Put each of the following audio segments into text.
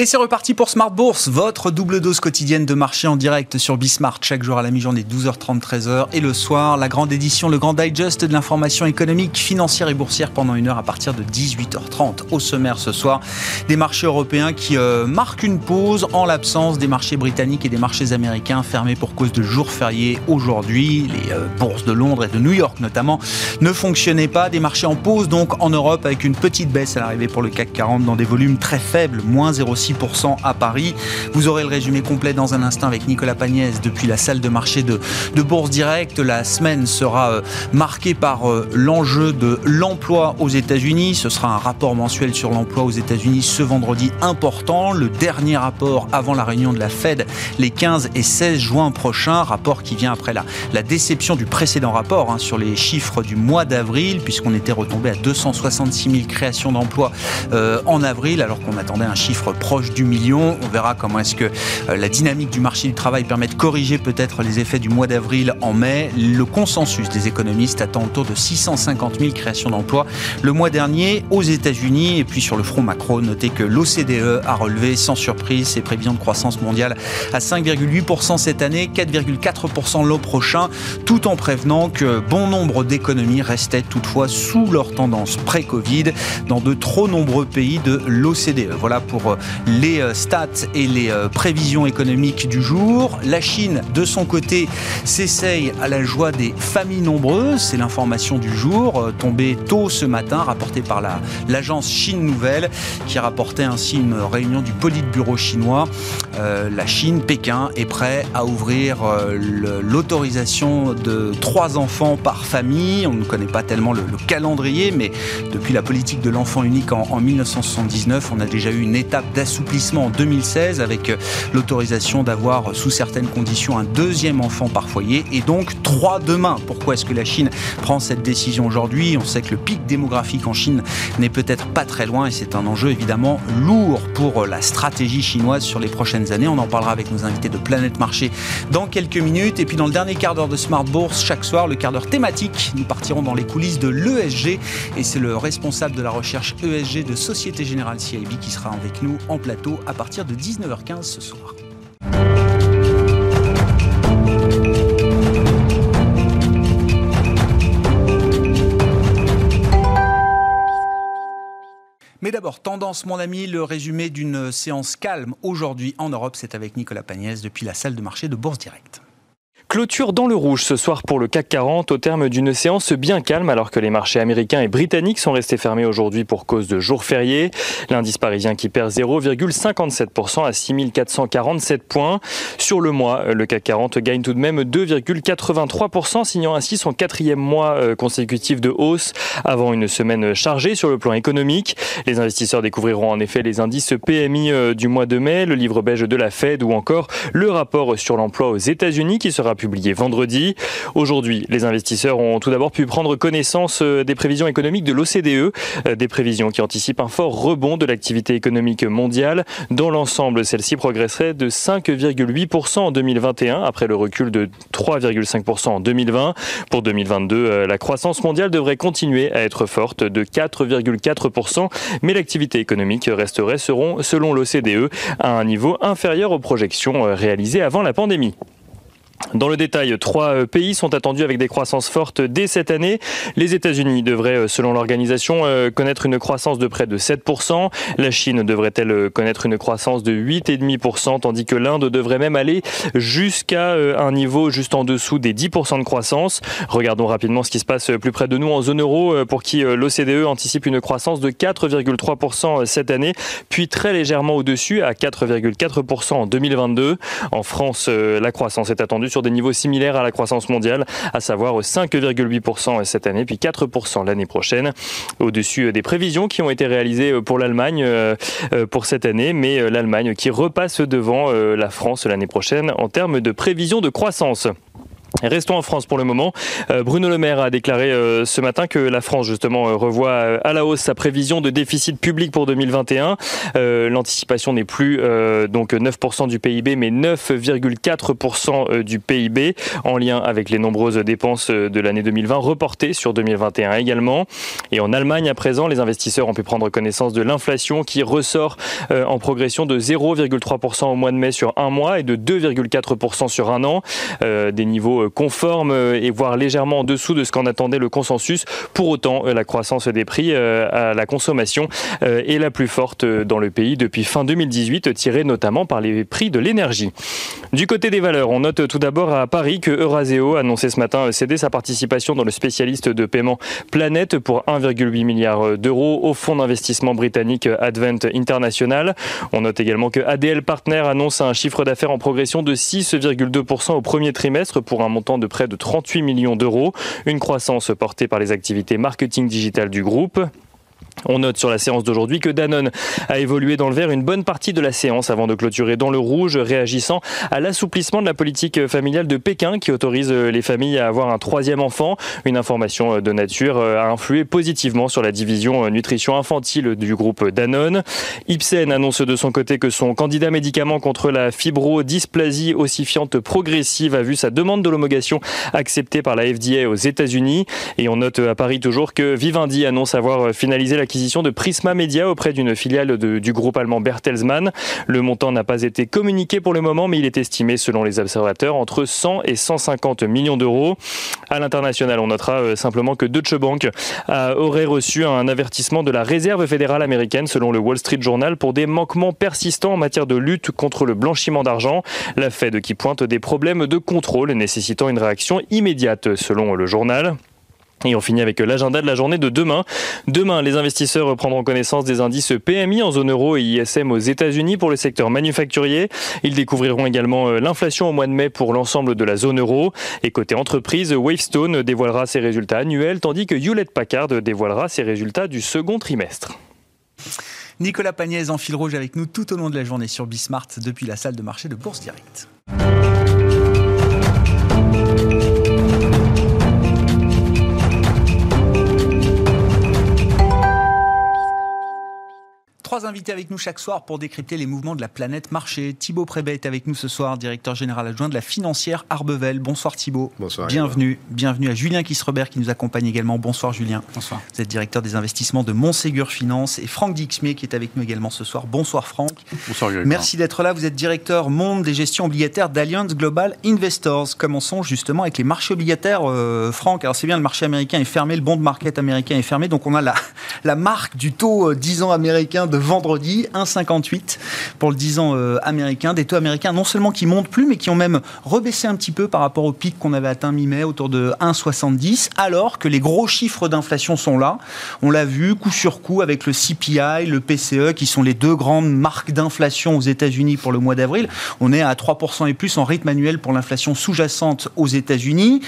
Et c'est reparti pour Smart Bourse, votre double dose quotidienne de marché en direct sur Bismart chaque jour à la mi-journée 12h30 13h et le soir la grande édition, le grand digest de l'information économique, financière et boursière pendant une heure à partir de 18h30. Au sommaire ce soir, des marchés européens qui euh, marquent une pause en l'absence des marchés britanniques et des marchés américains fermés pour cause de jours fériés aujourd'hui. Les euh, bourses de Londres et de New York notamment ne fonctionnaient pas. Des marchés en pause donc en Europe avec une petite baisse à l'arrivée pour le CAC 40 dans des volumes très faibles, moins 0,6 à Paris. Vous aurez le résumé complet dans un instant avec Nicolas Pagnès depuis la salle de marché de, Bourse Direct. La semaine sera euh, marquée par euh, l'enjeu de l'emploi aux États-Unis. Ce sera un rapport mensuel sur l'emploi aux États-Unis ce vendredi important. Le dernier rapport avant la réunion de la Fed les 15 et 16 juin prochains. Rapport qui vient après la, la déception du précédent rapport hein, sur les chiffres du mois d'avril, puisqu'on était retombé à 266 000 créations d'emplois euh, en avril, alors qu'on attendait un chiffre proche du million. On verra comment est-ce que euh, la dynamique du marché du travail permet de corriger peut-être les effets du mois d'avril en mai. Le consensus des économistes attend autour de 650 000 créations d'emplois le mois dernier aux États-Unis. Et puis sur le front macro, notez que l'OCDE a relevé sans surprise ses prévisions de croissance mondiale à 5,8% cette année, 4,4% l'an prochain, tout en prévenant que bon nombre d'économies restaient toutefois sous leur tendance pré-Covid dans de trop nombreux pays de l'OCDE. Voilà pour euh, les euh, stats et les euh, prévisions économiques du jour. La Chine, de son côté, s'essaye à la joie des familles nombreuses. C'est l'information du jour, euh, tombée tôt ce matin, rapportée par l'agence Chine Nouvelle, qui rapportait ainsi une réunion du Politburo chinois. la Chine, Pékin, est prêt à ouvrir l'autorisation de trois enfants par famille. On ne connaît pas tellement le, calendrier, mais depuis la politique de l'enfant unique en, en 1979, on a déjà eu une étape d'assouplissement assouplissement en 2016 avec euh, l'autorisation d'avoir sous certaines conditions un deuxième enfant par foyer et donc trois demain. Pourquoi est-ce que la Chine prend cette décision aujourd'hui? On sait que le pic démographique en Chine n'est peut-être pas très loin et c'est un enjeu évidemment lourd pour la stratégie chinoise sur les prochaines années. On en parlera avec nos invités de Planète Marché dans quelques minutes. Et puis dans le dernier quart d'heure de Smart Bourse, chaque soir, le quart d'heure thématique, nous partirons dans les coulisses de l'ESG et c'est le responsable de la recherche ESG de Société Générale CIB qui sera avec nous en plateau à partir de 19h15 ce soir. Mais d'abord, tendance, mon ami, le résumé d'une séance calme aujourd'hui en Europe, c'est avec Nicolas Pagnès depuis la salle de marché de Bourse Directe. Clôture dans le rouge ce soir pour le CAC 40 au terme d'une séance bien calme alors que les marchés américains et britanniques sont restés fermés aujourd'hui pour cause de jours fériés. L'indice parisien qui perd 0,57% à 6447 points. Sur le mois, le CAC 40 gagne tout de même 2,83%, signant ainsi son quatrième mois euh, consécutif de hausse avant une semaine chargée sur le plan économique. Les investisseurs découvriront en effet les indices PMI euh, du mois de mai, le livre beige de la Fed ou encore le rapport sur l'emploi aux États-Unis qui sera publié vendredi. Aujourd'hui, les investisseurs ont tout d'abord pu prendre connaissance euh, des prévisions économiques de l'OCDE, euh, des prévisions qui anticipent un fort rebond de l'activité économique mondiale. Dans l'ensemble, celle-ci progresserait de 5,8% en 2021 après le recul de 3,5% en 2020. Pour 2022, euh, la croissance mondiale devrait continuer à être forte de 4,4%, mais l'activité économique resterait, selon l'OCDE, à un niveau inférieur aux projections réalisées avant la pandémie. Dans le détail, trois euh, pays sont attendus avec des croissances fortes dès cette année. Les États-Unis devraient, euh, selon l'organisation, euh, connaître une croissance de près de 7%. La Chine devrait-elle connaître une croissance de 8,5%, tandis que l'Inde devrait même aller jusqu'à un niveau juste en dessous des 10% de croissance? Regardons rapidement ce qui se passe plus près de nous en zone euro, pour qui l'OCDE anticipe une croissance de 4,3% cette année, puis très légèrement au-dessus à 4,4% en 2022. En France, la croissance est attendue sur des niveaux similaires à la croissance mondiale, à savoir 5,8% cette année, puis 4% l'année prochaine, au-dessus des prévisions qui ont été réalisées pour l'Allemagne euh, euh, pour cette année, mais euh, l'Allemagne qui repasse devant la France l'année prochaine en termes de prévisions de croissance. Restons en France pour le moment. Euh, Bruno Le Maire a déclaré euh, ce matin que la France justement euh, revoit à la hausse sa prévision de déficit public pour 2021. L'anticipation n'est plus donc 9% du PIB mais 9,4% du PIB en lien avec les nombreuses dépenses de l'année 2020 reportées sur 2021 également. Et en Allemagne à présent, les investisseurs ont pu prendre connaissance de l'inflation qui ressort en progression de 0,3% au mois de mai sur un mois et de 2,4% sur un an. Des niveaux conforme euh, et voire légèrement en dessous de ce qu'en attendait le consensus. Pour autant, euh, la croissance des prix euh, à la consommation est la plus forte dans le pays depuis fin 2018, tirée notamment par les prix de l'énergie. Du côté des valeurs, on note tout d'abord à Paris que Euraseo a annoncé ce matin céder sa participation dans le spécialiste de paiement Planète pour 1,8 milliard d'euros au fonds d'investissement britannique Advent International. On note également que ADL Partner annonce un chiffre d'affaires en progression de 6,2% au premier trimestre pour un montant de près de 38 millions d'euros, une croissance portée par les activités marketing digital du groupe. On note sur la séance d'aujourd'hui que Danone a évolué dans le vert une bonne partie de la séance avant de clôturer dans le rouge, réagissant à l'assouplissement de la politique familiale de Pékin qui autorise les familles à avoir un troisième enfant. Une information de nature a influé positivement sur la division nutrition infantile du groupe Danone. Ipsen annonce de son côté que son candidat médicament contre la fibrodysplasie ossifiante progressive a vu sa demande de l'homologation acceptée par la FDA aux États-Unis. Et on note à Paris toujours que Vivendi annonce avoir finalisé la l'acquisition de Prisma Media auprès d'une filiale du groupe allemand Bertelsmann. Le montant n'a pas été communiqué pour le moment, mais il est estimé, selon les observateurs, entre 100 et 150 millions d'euros. À l'international, on notera euh, simplement que Deutsche Bank aurait reçu un avertissement de la Réserve fédérale américaine, selon le Wall Street Journal, pour des manquements persistants en matière de lutte contre le blanchiment d'argent. La Fed qui pointe des problèmes de contrôle nécessitant une réaction immédiate, selon le journal. Et on finit avec l'agenda de la journée de demain. Demain, les investisseurs prendront connaissance des indices PMI en zone euro et ISM aux États-Unis pour le secteur manufacturier. Ils découvriront également euh, l'inflation au mois de mai pour l'ensemble de la zone euro. Et côté entreprise, Wavestone dévoilera ses résultats annuels, tandis que Hewlett Packard dévoilera ses résultats du second trimestre. Nicolas Pagnès en fil rouge avec nous tout au long de la journée sur Bismart depuis la salle de marché de Bourse Direct. Trois invités avec nous chaque soir pour décrypter les mouvements de la planète marché. Thibaut Prébet est avec nous ce soir, directeur général adjoint de la financière Arbevel. Bonsoir Thibaut. Bonsoir. Bienvenue. Bienvenue à Julien Kisrebert qui nous accompagne également. Bonsoir Julien. Bonsoir. Vous êtes directeur des investissements de Montségur Finance et Franck Dixmier qui est avec nous également ce soir. Bonsoir Franck. Bonsoir Merci d'être là. Vous êtes directeur monde des gestions obligataires d'Alliance Global Investors. Commençons justement avec les marchés obligataires. Euh, Franck, alors c'est bien, le marché américain est fermé, le bond market américain est fermé, donc on a la, la marque du taux 10 euh, ans américain de vendredi, 1,58 pour le 10 ans euh, américain. Des taux américains non seulement qui montent plus, mais qui ont même rebaissé un petit peu par rapport au pic qu'on avait atteint mi-mai, autour de 1,70, alors que les gros chiffres d'inflation sont là. On l'a vu coup sur coup avec le CPI, le PCE, qui sont les deux grandes marques d'inflation aux États-Unis pour le mois d'avril. On est à 3% et plus en rythme annuel pour l'inflation sous-jacente aux États-Unis.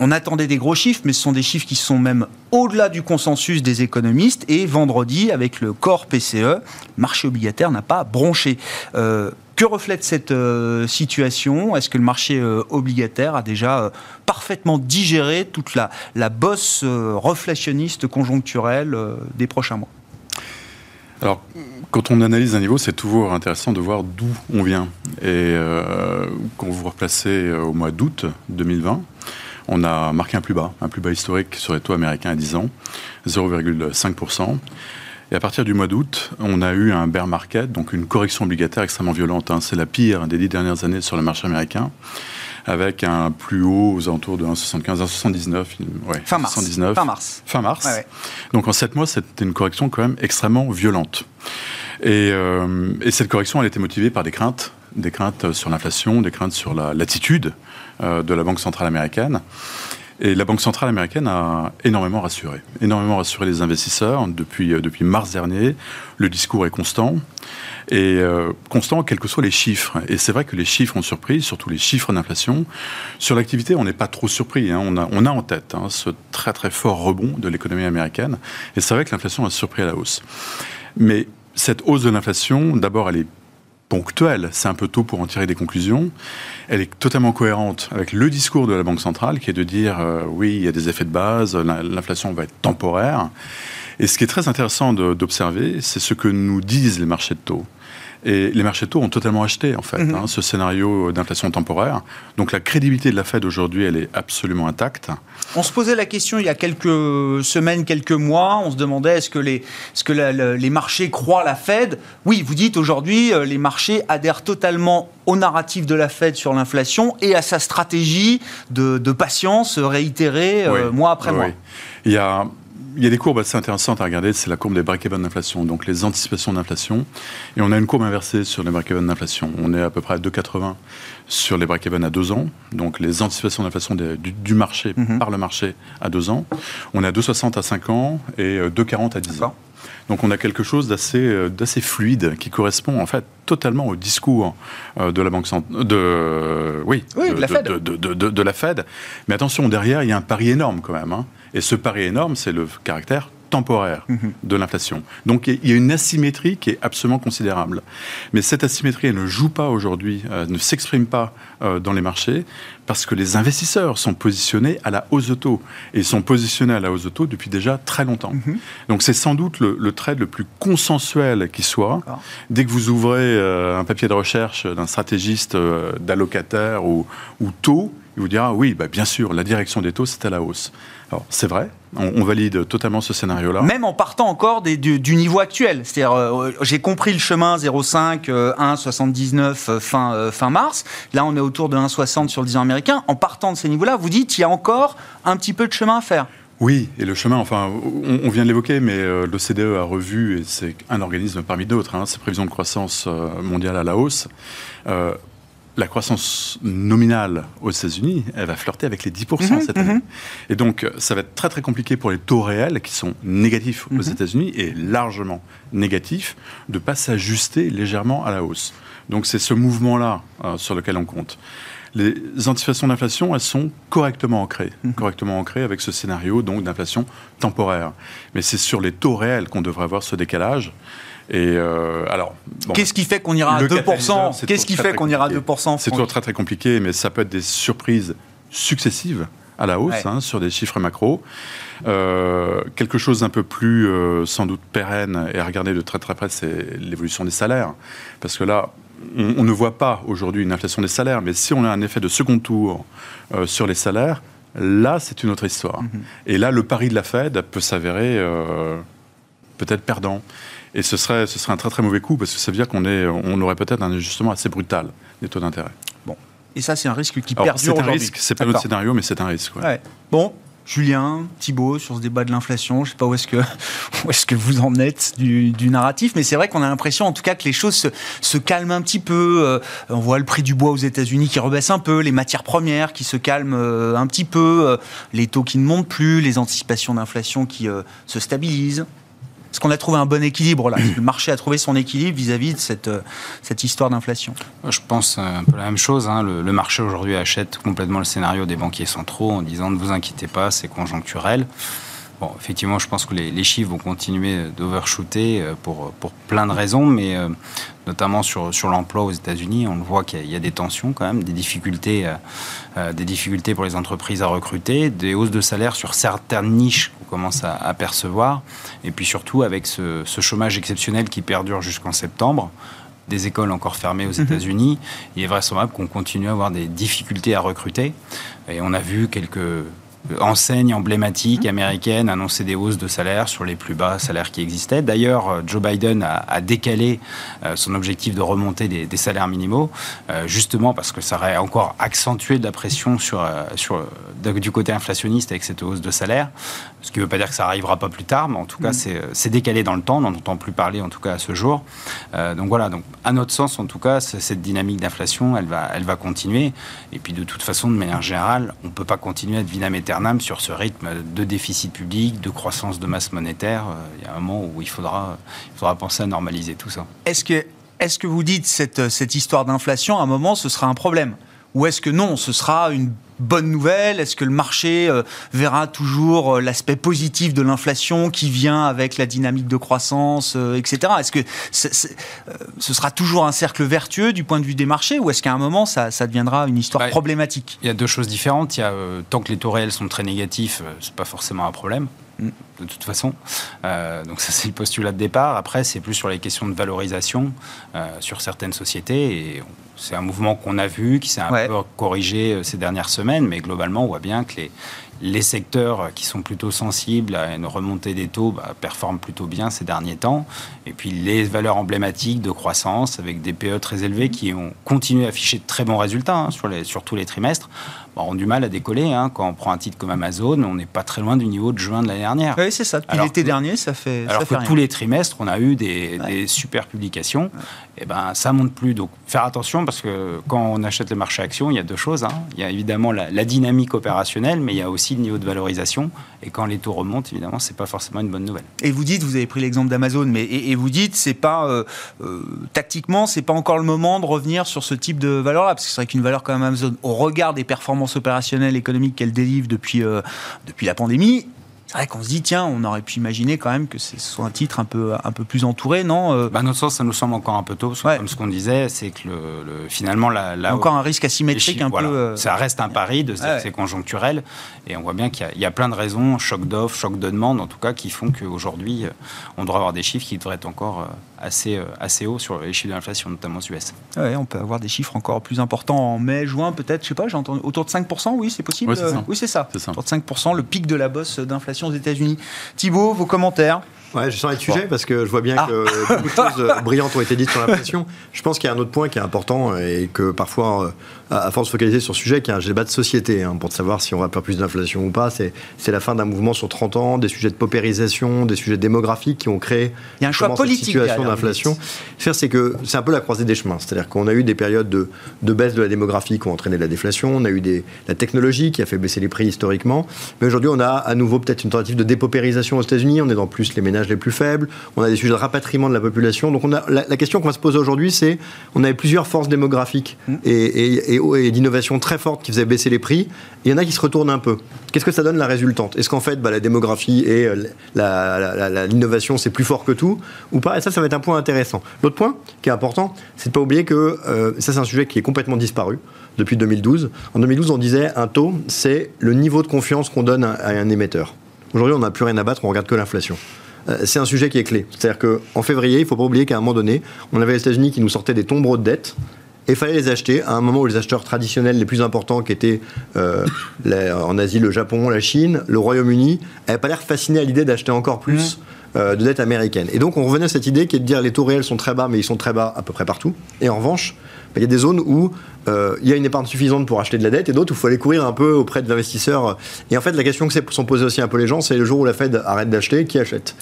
On attendait des gros chiffres, mais ce sont des chiffres qui sont même au-delà du consensus des économistes. Et vendredi, avec le corps PCE, marché obligataire n'a pas bronché. Euh, que reflète cette euh, situation? Est-ce que le marché euh, obligataire a déjà parfaitement digéré toute la, bosse reflationniste conjoncturelle des prochains mois? Alors, quand on analyse un niveau, c'est toujours intéressant de voir d'où on vient. Et quand vous vous replacez au mois d'août 2020, on a marqué un plus bas, un plus bas historique sur les taux américains à 10 ans, 0,5%. Et à partir du mois d'août, on a eu un bear market, donc une correction obligataire extrêmement violente. Hein. C'est la pire des dix dernières années sur le marché américain, avec un plus haut aux alentours de 1,75, 1,79. Ouais, fin mars. Fin mars. Fin mars. Donc en sept mois, c'était une correction quand même extrêmement violente. Et, euh, et, cette correction, elle était motivée par des craintes, des craintes sur l'inflation, des craintes sur l'attitude euh, de la Banque centrale américaine. Et la Banque centrale américaine a énormément rassuré, énormément rassuré les investisseurs depuis, euh, depuis mars dernier. Le discours est constant et euh, constant quels que soient les chiffres. Et c'est vrai que les chiffres ont surpris, surtout les chiffres d'inflation. Sur l'activité, on n'est pas trop surpris. Hein. On, a, on a en tête hein, ce très très fort rebond de l'économie américaine. Et c'est vrai que l'inflation a surpris à la hausse. Mais cette hausse de l'inflation, d'abord, elle est ponctuelle, c'est un peu tôt pour en tirer des conclusions. Elle est totalement cohérente avec le discours de la Banque centrale qui est de dire euh, oui, il y a des effets de base, l'inflation va être temporaire. Et ce qui est très intéressant d'observer, c'est ce que nous disent les marchés de taux. Et les marchés de taux ont totalement acheté, en fait, mhm. hein, ce scénario d'inflation temporaire. Donc la crédibilité de la Fed aujourd'hui, elle est absolument intacte. On se posait la question il y a quelques semaines, quelques mois. On se demandait est-ce que les, est -ce que les marchés croient la Fed? Oui, vous dites aujourd'hui, euh, les marchés adhèrent totalement au narratif de la Fed sur l'inflation et à sa stratégie de, patience réitérée euh, mois après mois. Il y a il y a des courbes assez intéressantes à regarder. C'est la courbe des break-even d'inflation, donc les anticipations d'inflation. Et on a une courbe inversée sur les break-even d'inflation. On est à peu près à 2,80 sur les break-even à 2 ans, donc les anticipations d'inflation du, marché mhm. par le marché à 2 ans. On est à 2,60 à 5 ans et 2,40 à 10 ans. Donc on a quelque chose d'assez euh, d'assez fluide qui correspond en fait totalement au discours euh, de la banque de oui, de, la Fed. De, la Fed. Mais attention derrière il y a un pari énorme quand même. Hein. Et ce pari énorme, c'est le caractère temporaire mhm. de l'inflation. Donc il y a une asymétrie qui est absolument considérable. Mais cette asymétrie, elle ne joue pas aujourd'hui, euh, ne s'exprime pas euh, dans les marchés, parce que les investisseurs sont positionnés à la hausse de taux. Et ils sont positionnés à la hausse de taux depuis déjà très longtemps. Mhm. Donc c'est sans doute le, trade le plus consensuel qui soit. Dès que vous ouvrez euh, un papier de recherche d'un stratégiste d'allocataire ou, ou taux, il vous dira oui, bah, bien sûr, la direction des taux, c'est à la hausse. Alors, c'est vrai, on, valide totalement ce scénario-là. Même en partant encore des, du, niveau actuel. C'est-à-dire, euh, j'ai compris le chemin 0,5, 1,79 fin, euh, fin mars. Là, on est autour de 1,60 sur le 10 ans américain. En partant de ces niveaux-là, vous dites qu'il y a encore un petit peu de chemin à faire. Oui, et le chemin, enfin, on, vient de l'évoquer, mais euh, l'OCDE a revu, et c'est un organisme parmi d'autres, hein, ses prévisions de croissance mondiale à la hausse la croissance nominale aux États-Unis, elle va flirter avec les 10% mhm, cette année. Mhm. Et donc, ça va être très très compliqué pour les taux réels qui sont négatifs aux mhm. États-Unis et largement négatifs de ne pas s'ajuster légèrement à la hausse. Donc, c'est ce mouvement-là euh, sur lequel on compte. Les anticipations d'inflation, elles sont correctement ancrées, correctement ancrées avec ce scénario donc d'inflation temporaire. Mais c'est sur les taux réels qu'on devrait avoir ce décalage. Et euh, alors, qu'est-ce qui fait qu'on ira à 2% Qu'est-ce qui fait qu'on ira à 2% C'est toujours très très compliqué, mais ça peut être des surprises successives à la hausse hein, sur des chiffres macro. Euh, quelque chose d'un peu plus euh, sans doute pérenne et à regarder de très très près, c'est l'évolution des salaires, parce que là, on, ne voit pas aujourd'hui une inflation des salaires, mais si on a un effet de second tour sur les salaires, là, c'est une autre histoire. Mm-hmm. Et là, le pari de la Fed peut s'avérer peut-être perdant. Et ce serait, ce serait un très très mauvais coup parce que ça veut dire qu'on on aurait peut-être un ajustement assez brutal des taux d'intérêt. Bon. Et ça, c'est un risque qui perdure aujourd'hui. C'est un risque, c'est pas notre scénario, mais c'est un risque. Ouais. Bon, Julien, Thibault, sur ce débat de l'inflation. Je ne sais pas où est-ce que, où est que vous en êtes du, narratif, mais c'est vrai qu'on a l'impression, en tout cas, que les choses se, calment un petit peu. Euh, on voit le prix du bois aux États-Unis qui rebaisse un peu, les matières premières qui se calment euh, un petit peu, euh, les taux qui ne montent plus, les anticipations d'inflation qui se stabilisent. Est-ce qu'on a trouvé un bon équilibre là Le marché a trouvé son équilibre vis-à-vis de cette, euh, cette histoire d'inflation Je pense un peu la même chose. Hein. Le, marché aujourd'hui achète complètement le scénario des banquiers centraux en disant ne vous inquiétez pas, c'est conjoncturel. Bon, effectivement, je pense que les, chiffres vont continuer d'overshooter euh, pour, pour plein de raisons, mais euh, notamment sur, sur l'emploi aux États-Unis, on le voit qu'il y, a des tensions quand même, des difficultés, des difficultés pour les entreprises à recruter, des hausses de salaire sur certaines niches qu'on commence à, à, percevoir, et puis surtout avec ce, chômage exceptionnel qui perdure jusqu'en septembre des écoles encore fermées aux mhm. États-Unis, il est vraisemblable qu'on continue à avoir des difficultés à recruter. Et on a vu quelques enseigne emblématique mmh. américaine annonçait des hausses de salaire sur les plus bas salaires qui existaient. D'ailleurs, euh, Joe Biden a, décalé euh, son objectif de remonter des, salaires minimaux, euh, justement parce que ça aurait encore accentué de la pression sur, sur, du côté inflationniste avec cette hausse de salaire. Ce qui ne veut pas dire que ça n'arrivera pas plus tard, mais en tout cas, mmh. c'est décalé dans le temps. On n'en entend plus parler, en tout cas, à ce jour. donc voilà, donc, à notre sens, en tout cas, cette dynamique d'inflation, elle va, elle va continuer. Et puis, de toute façon, de manière générale, on ne peut pas continuer à être sur ce rythme de déficit public, de croissance de masse monétaire. Euh, il y a un moment où il faudra, il faudra penser à normaliser tout ça. Est-ce que, est que vous dites cette, cette histoire d'inflation, à un moment, ce sera un problème? Ou est-ce que non, ce sera une bonne nouvelle Est-ce que le marché euh, verra toujours euh, l'aspect positif de l'inflation qui vient avec la dynamique de croissance, euh, etc. Est-ce que ce sera toujours un cercle vertueux du point de vue des marchés ou est-ce qu'à un moment ça, deviendra une histoire bah, problématique? Il y a deux choses différentes. Il y a, tant que les taux réels sont très négatifs, c'est pas forcément un problème mm. de toute façon. donc ça, c'est le postulat de départ. Après, c'est plus sur les questions de valorisation sur certaines sociétés. Et c'est un mouvement qu'on a vu, qui s'est un peu corrigé ces dernières semaines, mais globalement, on voit bien que les, les secteurs qui sont plutôt sensibles à une remontée des taux bah, performent plutôt bien ces derniers temps. Et puis les valeurs emblématiques de croissance avec des PE très élevés qui ont continué à afficher de très bons résultats hein, sur, les, sur tous les trimestres bah, ont du mal à décoller. Hein. Quand on prend un titre comme Amazon, on n'est pas très loin du niveau de juin de l'année dernière. Oui, c'est ça. Depuis l'été dernier, ça fait. Alors que tous les trimestres, on a eu des, super publications. Eh ben, ça monte plus. Donc, faire attention parce que quand on achète le marché action, il y a deux choses. Hein. Il y a évidemment la, la dynamique opérationnelle, mais il y a aussi le niveau de valorisation. Et quand les taux remontent, évidemment, c'est pas forcément une bonne nouvelle. Et vous dites, vous avez pris l'exemple d'Amazon, mais et, vous dites, c'est pas euh, euh, tactiquement, c'est pas encore le moment de revenir sur ce type de valeur-là, parce que c'est vrai qu'une valeur comme Amazon, au regard des performances opérationnelles économiques qu'elle délivre depuis euh, depuis la pandémie, c'est vrai qu'on se dit, tiens, on aurait pu imaginer quand même que ce soit un titre un peu, un peu plus entouré, non euh? Bah, notre sens, ça nous semble encore un peu tôt, parce que comme ce qu'on disait, c'est que le, finalement, la, encore un risque asymétrique un peu. Euh, ça reste un pari de dire que c'est conjoncturel, et on voit bien qu'il y, a plein de raisons, choc d'offre, choc de demande, en tout cas, qui font qu'aujourd'hui, euh, on devrait avoir des chiffres qui devraient être encore assez, assez hauts sur les chiffres de l'inflation, notamment aux US. Ouais, on peut avoir des chiffres encore plus importants en mai, juin, peut-être, je sais pas, j'entends autour de 5%, oui, c'est possible. Oui, c'est ça. ça. Autour de 5%, le pic de la bosse d'inflation aux États-Unis. Thibault, vos commentaires? Ouais, je sens les sujets parce que je vois bien ah. que beaucoup de choses euh, brillantes ont été dites sur l'inflation. Je pense qu'il y a un autre point qui est important et que parfois euh, à force de focaliser sur ce sujet, qui est un débat de société, hein, pour savoir si on va faire plus d'inflation ou pas. C'est la fin d'un mouvement sur 30 ans, des sujets de paupérisation, des sujets démographiques qui ont créé Il y a un choix politique situation d'inflation. C'est que c'est un peu la croisée des chemins. C'est-à-dire qu'on a eu des périodes de, de, baisse de la démographie qui ont entraîné la déflation. On a eu des, la technologie qui a fait baisser les prix historiquement. Mais aujourd'hui, on a à nouveau peut-être une tentative de dépaupérisation aux États-Unis. On est dans plus les ménages les plus faibles. On a des sujets de rapatriement de la population. Donc on a, la, question qu'on va se poser aujourd'hui, c'est on avait plusieurs forces démographiques mmh. et, et et, d'innovation très forte qui faisait baisser les prix. Il y en a qui se retournent un peu. Qu'est-ce que ça donne la résultante? Est-ce qu'en fait, bah, la démographie et euh, l'innovation, c'est plus fort que tout ou pas? Et ça, ça va être un point intéressant. L'autre point qui est important, c'est de ne pas oublier que euh, ça, c'est un sujet qui est complètement disparu depuis 2012. En 2012, on disait un taux, c'est le niveau de confiance qu'on donne à un émetteur. Aujourd'hui, on n'a plus rien à battre, on regarde que l'inflation euh, c'est un sujet qui est clé. C'est-à-dire qu'en février, il ne faut pas oublier qu'à un moment donné, on avait les États-Unis qui nous sortaient des tombereaux de dettes et il fallait les acheter à un moment où les acheteurs traditionnels les plus importants, qui étaient euh, en Asie, le Japon, la Chine, le Royaume-Uni, n'avaient pas l'air fascinés à l'idée d'acheter encore plus. Euh, de dettes américaines. Et donc on revenait à cette idée qui est de dire les taux réels sont très bas, mais ils sont très bas à peu près partout. Et en revanche, il y a des zones où euh, il y a une épargne suffisante pour acheter de la dette et d'autres où il faut aller courir un peu auprès de l'investisseur. Et en fait, la question que se sont posées aussi un peu les gens, c'est le jour où la Fed arrête d'acheter, qui achète?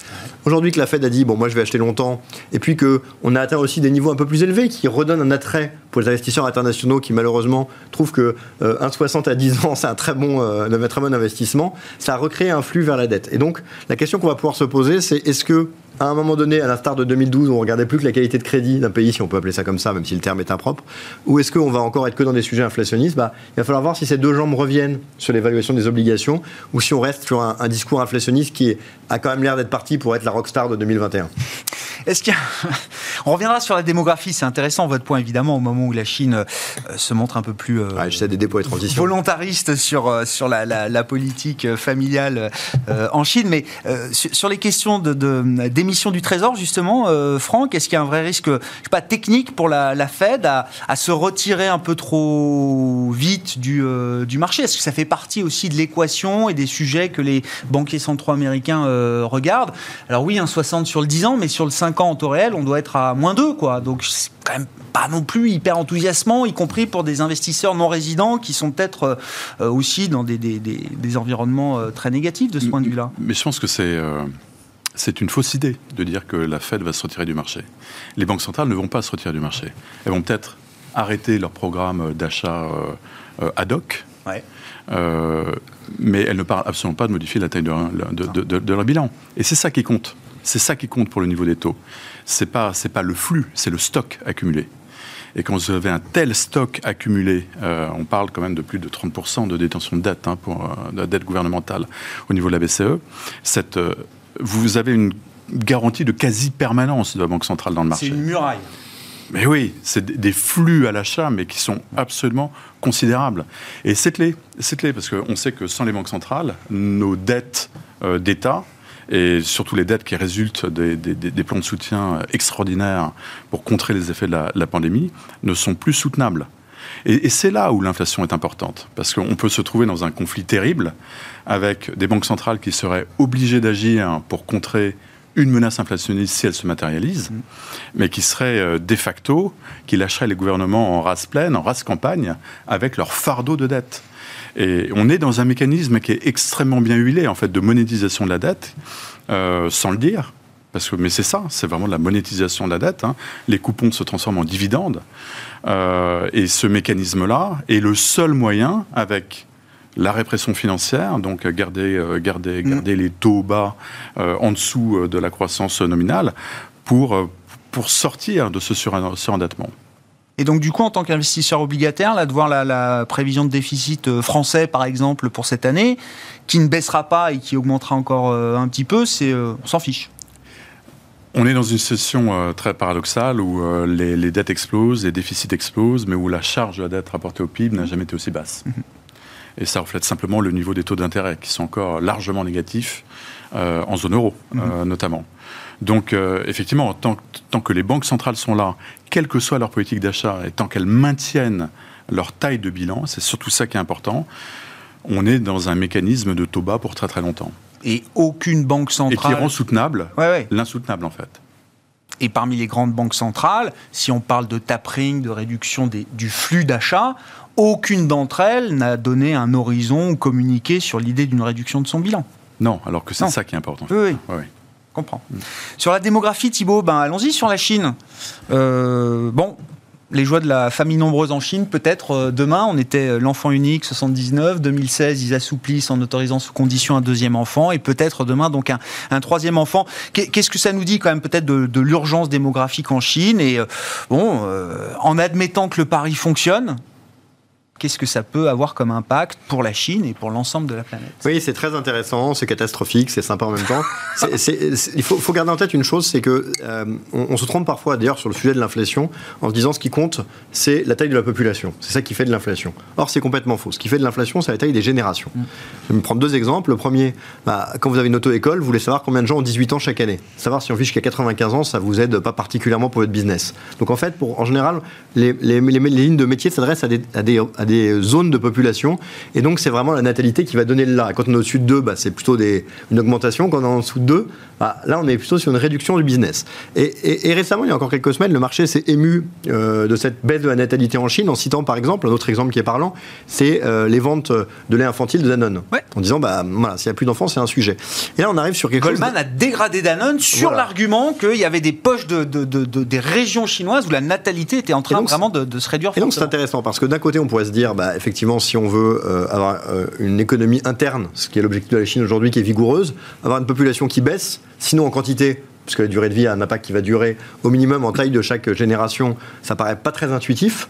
Aujourd'hui que la Fed a dit, bon, moi je vais acheter longtemps, et puis qu'on a atteint aussi des niveaux un peu plus élevés qui redonnent un attrait pour les investisseurs internationaux qui malheureusement trouvent que euh, 1,60 à 10 ans, c'est un très bon, euh, un très bon investissement, ça a recréé un flux vers la dette. Et donc, la question qu'on va pouvoir se poser, c'est est-ce que à un moment donné, à l'instar de 2012, on regardait plus que la qualité de crédit d'un pays, si on peut appeler ça comme ça, même si le terme est impropre, ou est-ce qu'on va encore être que dans des sujets inflationnistes? Bah, Il va falloir voir si ces deux jambes reviennent sur l'évaluation des obligations, ou si on reste sur un, discours inflationniste qui a quand même l'air d'être parti pour être la rockstar de 2021. Est-ce qu'il On reviendra sur la démographie, c'est intéressant votre point évidemment au moment où la Chine euh, se montre un peu plus euh, volontariste sur, euh, sur la, politique familiale en Chine, mais sur, les questions de, de d'émission du Trésor justement, Franck, est-ce qu'il y a un vrai risque, je sais pas, technique pour la, Fed à, se retirer un peu trop vite du, du marché? Est-ce que ça fait partie aussi de l'équation et des sujets que les banquiers centraux américains regardent? Alors oui, un 60 sur le 10 ans, mais sur le 5 en taux réel, on doit être à moins 2, quoi. Donc c'est quand même pas non plus hyper enthousiasmant, y compris pour des investisseurs non résidents qui sont peut-être euh, aussi dans des, des, environnements euh, très négatifs de ce point de vue-là. Mais je pense que c'est euh, c'est une fausse idée de dire que la Fed va se retirer du marché. Les banques centrales ne vont pas se retirer du marché. Elles vont peut-être arrêter leur programme d'achat ad hoc. mais elles ne parlent absolument pas de modifier la taille de, de leur bilan. Et c'est ça qui compte. C'est ça qui compte pour le niveau des taux. C'est pas c'est pas le flux, c'est le stock accumulé. Et quand vous avez un tel stock accumulé, euh, on parle quand même de plus de 30% de détention de dette, hein, pour, euh, de dette gouvernementale au niveau de la BCE, cette, euh, vous avez une garantie de quasi-permanence de la Banque centrale dans le marché. C'est une muraille. Mais oui, c'est des flux à l'achat, mais qui sont absolument considérables. Et c'est clé, c'est clé, parce qu'on sait que sans les banques centrales, nos dettes d'État, et surtout les dettes qui résultent des, plans de soutien extraordinaires pour contrer les effets de la, pandémie, ne sont plus soutenables. Et, c'est là où l'inflation est importante, parce qu'on peut se trouver dans un conflit terrible avec des banques centrales qui seraient obligées d'agir pour contrer une menace inflationniste si elle se matérialise, mmh. mais qui serait euh, de facto, qui lâcherait les gouvernements en race pleine, en race campagne, avec leur fardeau de dette. Et on est dans un mécanisme qui est extrêmement bien huilé, en fait, de monétisation de la dette, euh, sans le dire. Parce que, mais c'est ça, c'est vraiment de la monétisation de la dette. Hein. Les coupons se transforment en dividendes. Euh, et ce mécanisme-là est le seul moyen, avec la répression financière, donc garder, euh, garder, mm. les taux bas en dessous de la croissance nominale, pour, pour sortir de ce surendettement. Et donc, du coup, en tant qu'investisseur obligataire, là, de voir la, prévision de déficit euh, français, par exemple, pour cette année, qui ne baissera pas et qui augmentera encore euh, un petit peu, c'est, euh, on s'en fiche. On est dans une situation très paradoxale où les, dettes explosent, les déficits explosent, mais où la charge de la dette rapportée au PIB n'a jamais été aussi basse. Mhm. Et ça reflète simplement le niveau des taux d'intérêt, qui sont encore largement négatifs en zone euro, mhm. notamment. Donc, effectivement, tant, tant, que les banques centrales sont là quelle que soit leur politique d'achat, et tant qu'elles maintiennent leur taille de bilan, c'est surtout ça qui est important, on est dans un mécanisme de taux bas pour très très longtemps. Et aucune banque centrale... Et qui rend soutenable l'insoutenable en fait. Et parmi les grandes banques centrales, si on parle de tapering, de réduction du flux d'achat, aucune d'entre elles n'a donné un horizon ou communiqué sur l'idée d'une réduction de son bilan. Non, alors que c'est ça qui est important. Oui, oui Sur la démographie, Thibault, ben, allons-y sur la Chine. Euh, bon, les joies de la famille nombreuse en Chine, peut-être euh, demain, on était euh, l'enfant unique 79, 2016 ils assouplissent en autorisant sous condition un deuxième enfant et peut-être demain donc un, troisième enfant. Qu'est-ce que ça nous dit quand même peut-être de, l'urgence démographique en Chine et bon, en admettant que le pari fonctionne, qu'est-ce que ça peut avoir comme impact pour la Chine et pour l'ensemble de la planète? Oui, c'est très intéressant, c'est catastrophique, c'est sympa en même temps. il faut, garder en tête une chose, c'est que euh, on, se trompe parfois d'ailleurs sur le sujet de l'inflation en se disant ce qui compte, c'est la taille de la population. C'est ça qui fait de l'inflation. Or, c'est complètement faux. Ce qui fait de l'inflation, c'est la taille des générations. Mm. Je vais me prendre deux exemples. Le premier, bah, quand vous avez une auto-école, vous voulez savoir combien de gens ont 18 ans chaque année. Savoir si on vit jusqu'à 95 ans, ça vous aide pas particulièrement pour votre business. Donc en fait, pour, en général, les, lignes de métier s'adressent à des, à des des zones de population. Et donc, c'est vraiment la natalité qui va donner le là. Quand on est au-dessus de 2, bah, c'est plutôt des, une augmentation. Quand on est en dessous de 2, bah, là, on est plutôt sur une réduction du business. Et, récemment, il y a encore quelques semaines, le marché s'est ému euh, de cette baisse de la natalité en Chine en citant, par exemple, un autre exemple qui est parlant, c'est euh, les ventes de lait infantile de Danone. En disant, bah, voilà, s'il n'y a plus d'enfants, c'est un sujet. Et là, on arrive sur quelque Goldman chose. a dégradé Danone sur l'argument qu'il y avait des poches de, des régions chinoises où la natalité était en train vraiment de, se réduire. Et donc, c'est intéressant parce que d'un côté, on pourrait se dire, bah, effectivement, si on veut euh, avoir une économie interne, ce qui est l'objectif de la Chine aujourd'hui, qui est vigoureuse, avoir une population qui baisse, Sinon, en quantité, puisque la durée de vie a un impact qui va durer au minimum en taille de chaque génération, ça paraît pas très intuitif.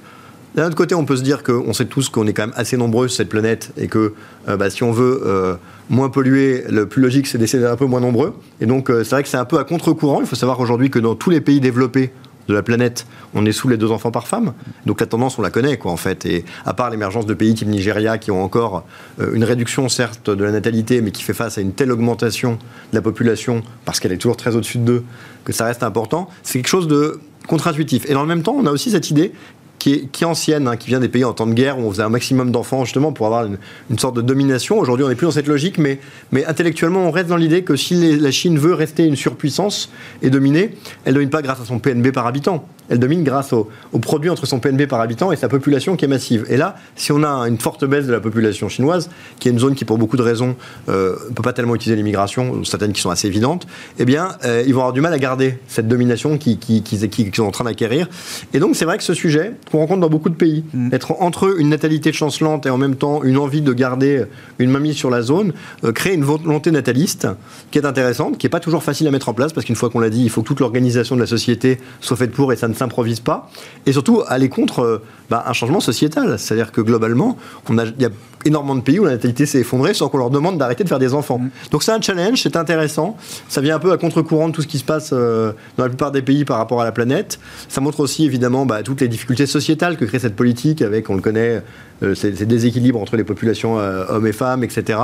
D'un autre côté, on peut se dire qu'on sait tous qu'on est quand même assez nombreux sur cette planète et que euh, bah, si on veut euh, moins polluer, le plus logique c'est d'essayer d'être un peu moins nombreux. Et donc euh, c'est vrai que c'est un peu à contre-courant. Il faut savoir aujourd'hui que dans tous les pays développés, de la planète, on est sous les deux enfants par femme. Donc la tendance, on la connaît, quoi, en fait. Et à part l'émergence de pays type Nigeria qui ont encore euh, une réduction, certes, de la natalité, mais qui fait face à une telle augmentation de la population, parce qu'elle est toujours très au-dessus de deux, que ça reste important, c'est quelque chose de contre-intuitif. Et dans le même temps, on a aussi cette idée qui est, ancienne, hein, qui vient des pays en temps de guerre où on faisait un maximum d'enfants justement pour avoir une, sorte de domination. Aujourd'hui, on n'est plus dans cette logique, mais, mais intellectuellement, on reste dans l'idée que si la Chine veut rester une surpuissance et dominer, elle ne domine pas grâce à son PNB par habitant elle domine grâce au, produit entre son PNB par habitant et sa population qui est massive. Et là, si on a une forte baisse de la population chinoise, qui est une zone qui, pour beaucoup de raisons, euh, ne peut pas tellement utiliser l'immigration, certaines qui sont assez évidentes, eh bien, euh, ils vont avoir du mal à garder cette domination qu'ils qui, qui, sont en train d'acquérir. Et donc, c'est vrai que ce sujet, qu'on rencontre dans beaucoup de pays, mm. être entre une natalité chancelante et en même temps une envie de garder une mamie sur la zone, euh, crée une volonté nataliste qui est intéressante, qui n'est pas toujours facile à mettre en place, parce qu'une fois qu'on l'a dit, il faut que toute l'organisation de la société soit faite pour, et ça ne s'improvise pas, et surtout aller contre euh, bah, un changement sociétal. C'est-à-dire que globalement, on a, il y a énormément de pays où la natalité s'est effondrée sans qu'on leur demande d'arrêter de faire des enfants. Mm. Donc c'est un challenge, c'est intéressant. Ça vient un peu à contre-courant de tout ce qui se passe euh, dans la plupart des pays par rapport à la planète. Ça montre aussi évidemment bah, toutes les difficultés sociétales que crée cette politique avec, on le connaît, euh, ces, déséquilibres entre les populations euh, hommes et femmes, etc.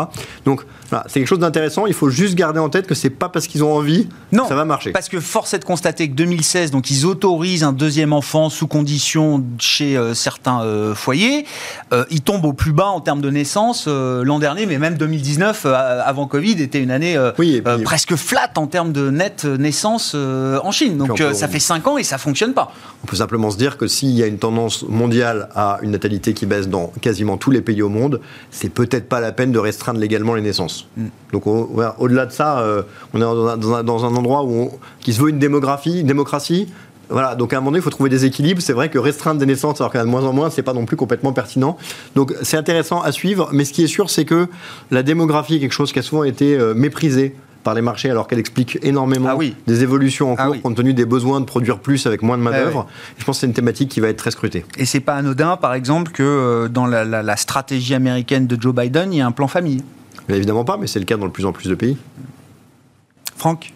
Donc voilà, c'est quelque chose d'intéressant. Il faut juste garder en tête que c'est pas parce qu'ils ont envie non, que ça va marcher. Parce que force est de constater que 2016, donc ils autorisent un deuxième enfant sous condition chez certains foyers. ils tombent au plus bas en termes de naissance euh, l'an dernier, mais même 2019, euh, avant Covid, était une année euh, presque flat en termes de net naissance en Chine. Donc ça fait 5 ans et ça fonctionne pas. On peut simplement se dire que s'il y a une tendance mondiale à une natalité qui baisse dans quasiment tous les pays au monde, c'est peut-être pas la peine de restreindre légalement les naissances. Mm. Donc au-delà de ça, on est dans un, endroit où qui se veut une démographie, une démocratie voilà, donc à un moment donné, il faut trouver des équilibres. C'est vrai que restreindre des naissances alors qu'il y en a de moins en moins, c'est pas non plus complètement pertinent. Donc c'est intéressant à suivre, mais ce qui est sûr, c'est que la démographie est quelque chose qui a souvent été euh, méprisé par les marchés alors qu'elle explique énormément ah des évolutions en ah cours compte tenu des besoins de produire plus avec moins de main-d'œuvre. Je pense que c'est une thématique qui va être très scrutée. Et c'est pas anodin, par exemple, que euh, dans la, stratégie américaine de Joe Biden, il y a un plan famille. évidemment pas, mais c'est le cas dans de plus en plus de pays. Franck?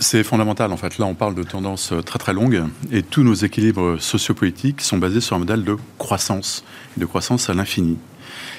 C'est fondamental en fait. Là, on parle de tendances très très longues et tous nos équilibres sociopolitiques sont basés sur un modèle de croissance, de croissance à l'infini.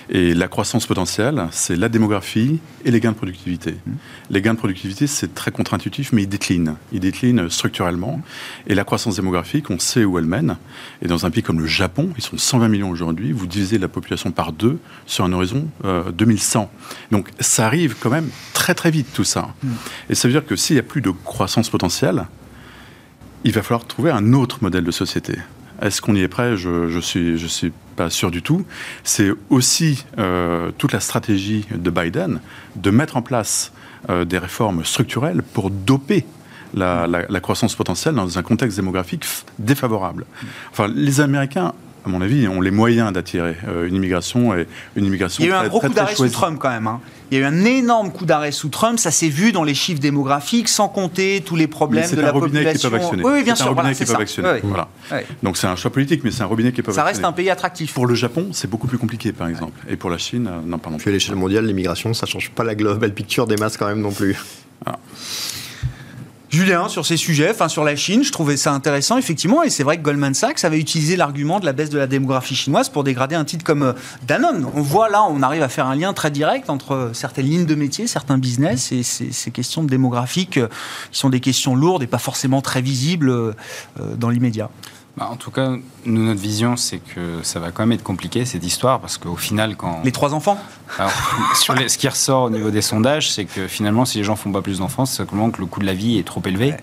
Et la croissance potentielle, c'est la démographie et les gains de productivité. Mmh. Les gains de productivité, c'est très contre-intuitif, mais ils déclinent. Ils déclinent structurellement. Et la croissance démographique, on sait où elle mène. Et dans un pays comme le Japon, ils sont 120 millions aujourd'hui, vous divisez la population par deux sur un horizon 2100. Euh, Donc ça arrive quand même très très vite tout ça. Mmh. Et ça veut dire que s'il n'y a plus de croissance potentielle, il va falloir trouver un autre modèle de société. Est-ce qu'on y est prêt? Je ne suis, je suis pas sûr du tout. C'est aussi euh, toute la stratégie de Biden de mettre en place euh, des réformes structurelles pour doper la, la, croissance potentielle dans un contexte démographique défavorable. Enfin, les Américains à mon avis, ont les moyens d'attirer euh, une immigration et une immigration. Il y a eu un gros coup d'arrêt sous Trump quand même. Hein. Il y a eu un énorme coup d'arrêt sous Trump. Ça s'est vu dans les chiffres démographiques, sans compter tous les problèmes de la population. Qui actionner. Oui, bien sûr. un robinet qui peuvent actionner. Voilà. Donc c'est un choix politique, mais c'est un robinet qui peut Ça reste un pays attractif. Pour le Japon, c'est beaucoup plus compliqué, par exemple. Et pour la Chine, euh, non, pardon. Puis à l'échelle mondiale, l'immigration, ça change pas la global picture des masses quand même non plus. Ah. Julien, sur ces sujets, enfin sur la Chine, je trouvais ça intéressant, effectivement, et c'est vrai que Goldman Sachs avait utilisé l'argument de la baisse de la démographie chinoise pour dégrader un titre comme euh, Danone. On voit là, on arrive à faire un lien très direct entre euh, certaines lignes de métier, certains business et ces, questions démographiques euh, qui sont des questions lourdes et pas forcément très visibles dans l'immédiat. Bah, en tout cas, nous, notre vision, c'est que ça va quand même être compliqué, cette histoire, parce qu'au final, quand... Les trois enfants Alors, sur ce qui ressort au niveau des sondages, c'est que finalement, si les gens font pas plus d'enfants, c'est simplement que le coût de la vie est trop élevé,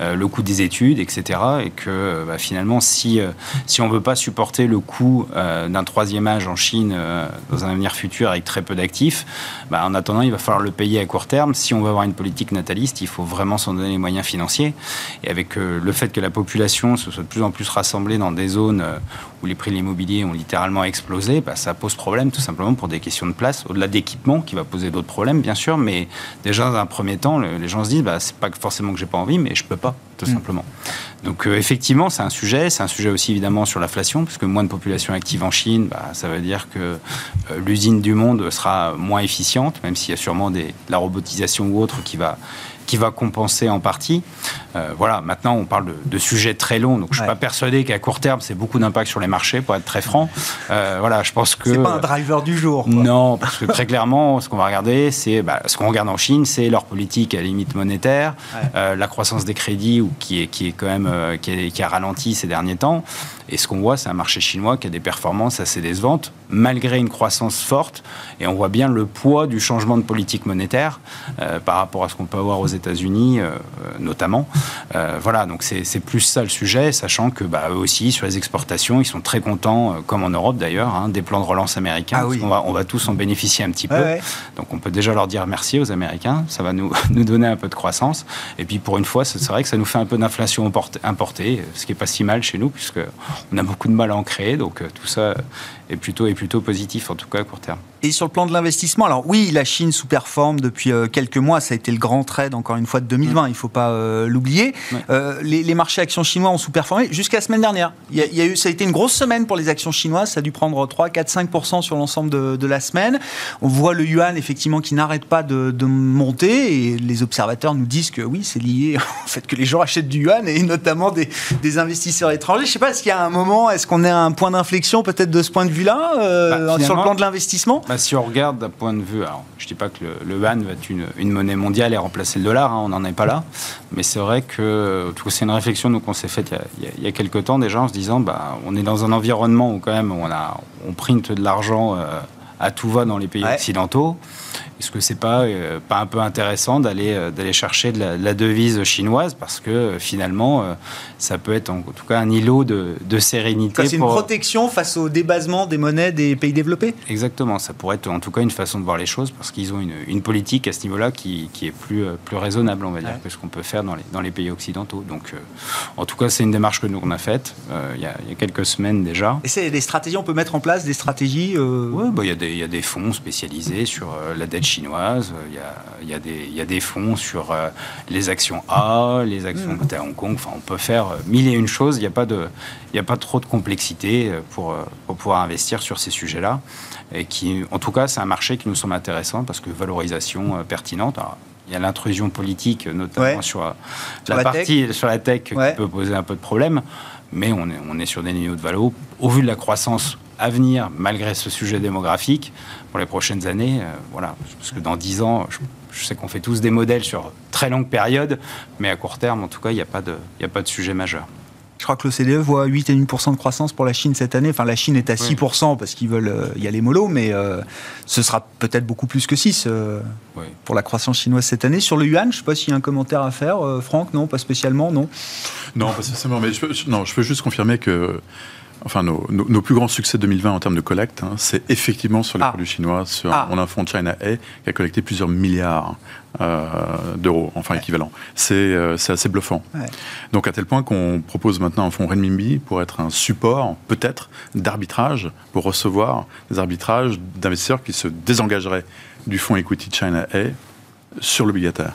euh, le coût des études, etc. Et que bah, finalement, si, euh, si on ne veut pas supporter le coût euh, d'un troisième âge en Chine dans un avenir futur avec très peu d'actifs, bah, en attendant, il va falloir le payer à court terme. Si on veut avoir une politique nataliste, il faut vraiment s'en donner les moyens financiers. Et avec le fait que la population se soit de plus en plus rassemblés dans des zones euh, où les prix de l'immobilier ont littéralement explosé, bah, ça pose problème tout simplement pour des questions de place, au-delà d'équipement qui va poser d'autres problèmes bien sûr, mais déjà dans un premier temps, les gens se disent bah, c'est pas forcément que j'ai pas envie, mais je peux pas tout mm. simplement. Donc euh, effectivement, c'est un sujet, c'est un sujet aussi évidemment sur l'inflation, puisque moins de population active en Chine, bah, ça veut dire que euh, l'usine du monde sera moins efficiente, même s'il y a sûrement des, de la robotisation ou autre qui va qui va compenser en partie. Euh, voilà, maintenant on parle de, sujets très longs, donc je ne suis pas persuadé qu'à court terme c'est beaucoup d'impact sur les marchés, pour être très franc. Euh, voilà, je pense que c'est pas un driver du jour. Non, parce que très clairement, ce qu'on va regarder, c'est bah, ce qu'on regarde en Chine, c'est leur politique à limite monétaire, euh, la croissance des crédits ou qui est qui est quand même qui, qui a ralenti ces derniers temps. Et ce qu'on voit, c'est un marché chinois qui a des performances assez décevantes, malgré une croissance forte. Et on voit bien le poids du changement de politique monétaire euh, par rapport à ce qu'on peut avoir aux États-Unis, euh, euh, notamment. voilà, donc c'est plus ça le sujet, sachant que bah, eux aussi, sur les exportations, ils sont très contents, comme en Europe d'ailleurs, hein, des plans de relance américains. Ah on, va, on va tous en bénéficier un petit peu. Donc on peut déjà leur dire merci aux Américains, ça va nous, nous donner un peu de croissance. Et puis pour une fois, c'est vrai que ça nous fait un peu d'inflation importée, ce qui n'est pas si mal chez nous, puisque on a beaucoup de mal à en créer, donc euh, tout ça est plutôt, est plutôt positif, en tout cas à court terme. Et sur le plan de l'investissement, alors oui, la Chine sous-performe depuis euh, quelques mois. Ça a été le grand trade, encore une fois, de 2020. Il ne faut pas euh, l'oublier. Euh, les, marchés actions chinois ont sous-performé jusqu'à la semaine dernière. Il y, a, eu, ça a été une grosse semaine pour les actions chinoises. Ça a dû prendre 3, 4, 5 sur l'ensemble de, la semaine. On voit le yuan, effectivement, qui n'arrête pas de, monter. Et les observateurs nous disent que oui, c'est lié au fait que les gens achètent du yuan et notamment des, investisseurs étrangers. Je ne sais pas, est-ce qu'il y a un moment, est-ce qu'on est à un point d'inflexion peut-être de ce point de vue-là, bah, sur le plan de l'investissement bah, Si on regarde d'un point de vue, alors je ne dis pas que le, yuan va être une, monnaie mondiale et remplacer le dollar, hein, on n'en est pas là, mais c'est vrai que c'est une réflexion qu'on s'est faite il, y a, quelques temps déjà en se disant bah, on est dans un environnement où quand même on, a, on printe de l'argent euh, à tout va dans les pays occidentaux. Est-ce que c'est pas, euh, pas un peu intéressant d'aller euh, d'aller chercher de la, devise chinoise parce que euh, finalement ça peut être en, tout cas un îlot de, de sérénité. C'est une protection face au débasement des monnaies des pays développés? Exactement, ça pourrait être en tout cas une façon de voir les choses parce qu'ils ont une, une, politique à ce niveau-là qui, qui, est plus plus raisonnable on va dire que ce qu'on peut faire dans les dans les pays occidentaux. Donc en tout cas c'est une démarche que nous on a faite il, y a, y quelques semaines déjà. Et c'est des stratégies on peut mettre en place des stratégies. Oui, bah, il y a des il y a des fonds spécialisés sur la dette chinoise. Il y a, il y a, des, il y a des fonds sur euh, les actions A, les actions mmh. à Hong Kong. Enfin, on peut faire euh, mille et une choses. Il n'y a, pas de, il n'y a pas trop de complexité euh, pour, pour pouvoir investir sur ces sujets-là. Et qui, en tout cas, c'est un marché qui nous semble intéressant parce que valorisation pertinente. il y a l'intrusion politique, notamment sur, la, partie sur la tech, qui peut poser un peu de problème. Mais on est, on est sur des niveaux de valeur. Au vu de la croissance à venir, malgré ce sujet démographique, pour les prochaines années. Euh, voilà, parce que dans 10 ans, je, sais qu'on fait tous des modèles sur très longue période, mais à court terme, en tout cas, il n'y a, pas de, a pas de sujet majeur. Je crois que l'OCDE voit 8,5% de croissance pour la Chine cette année. Enfin, la Chine est à 6% parce qu'ils veulent euh, y aller mollo, mais euh, ce sera peut-être beaucoup plus que 6 pour la croissance chinoise cette année. Sur le yuan, je ne sais pas s'il y a un commentaire à faire. Franck, non, pas spécialement, non? Non, pas spécialement, mais je peux, non, je peux juste confirmer que enfin nos, plus grands succès 2020 en termes de collecte, hein, c'est effectivement sur les ah. produits chinois. Sur, ah. On a un fonds China A qui a collecté plusieurs milliards euh, d'euros, enfin équivalent. Euh, c'est assez bluffant. Donc à tel point qu'on propose maintenant un fonds renminbi pour être un support, peut-être, d'arbitrage pour recevoir des arbitrages d'investisseurs qui se désengageraient du fonds Equity China A sur l'obligataire.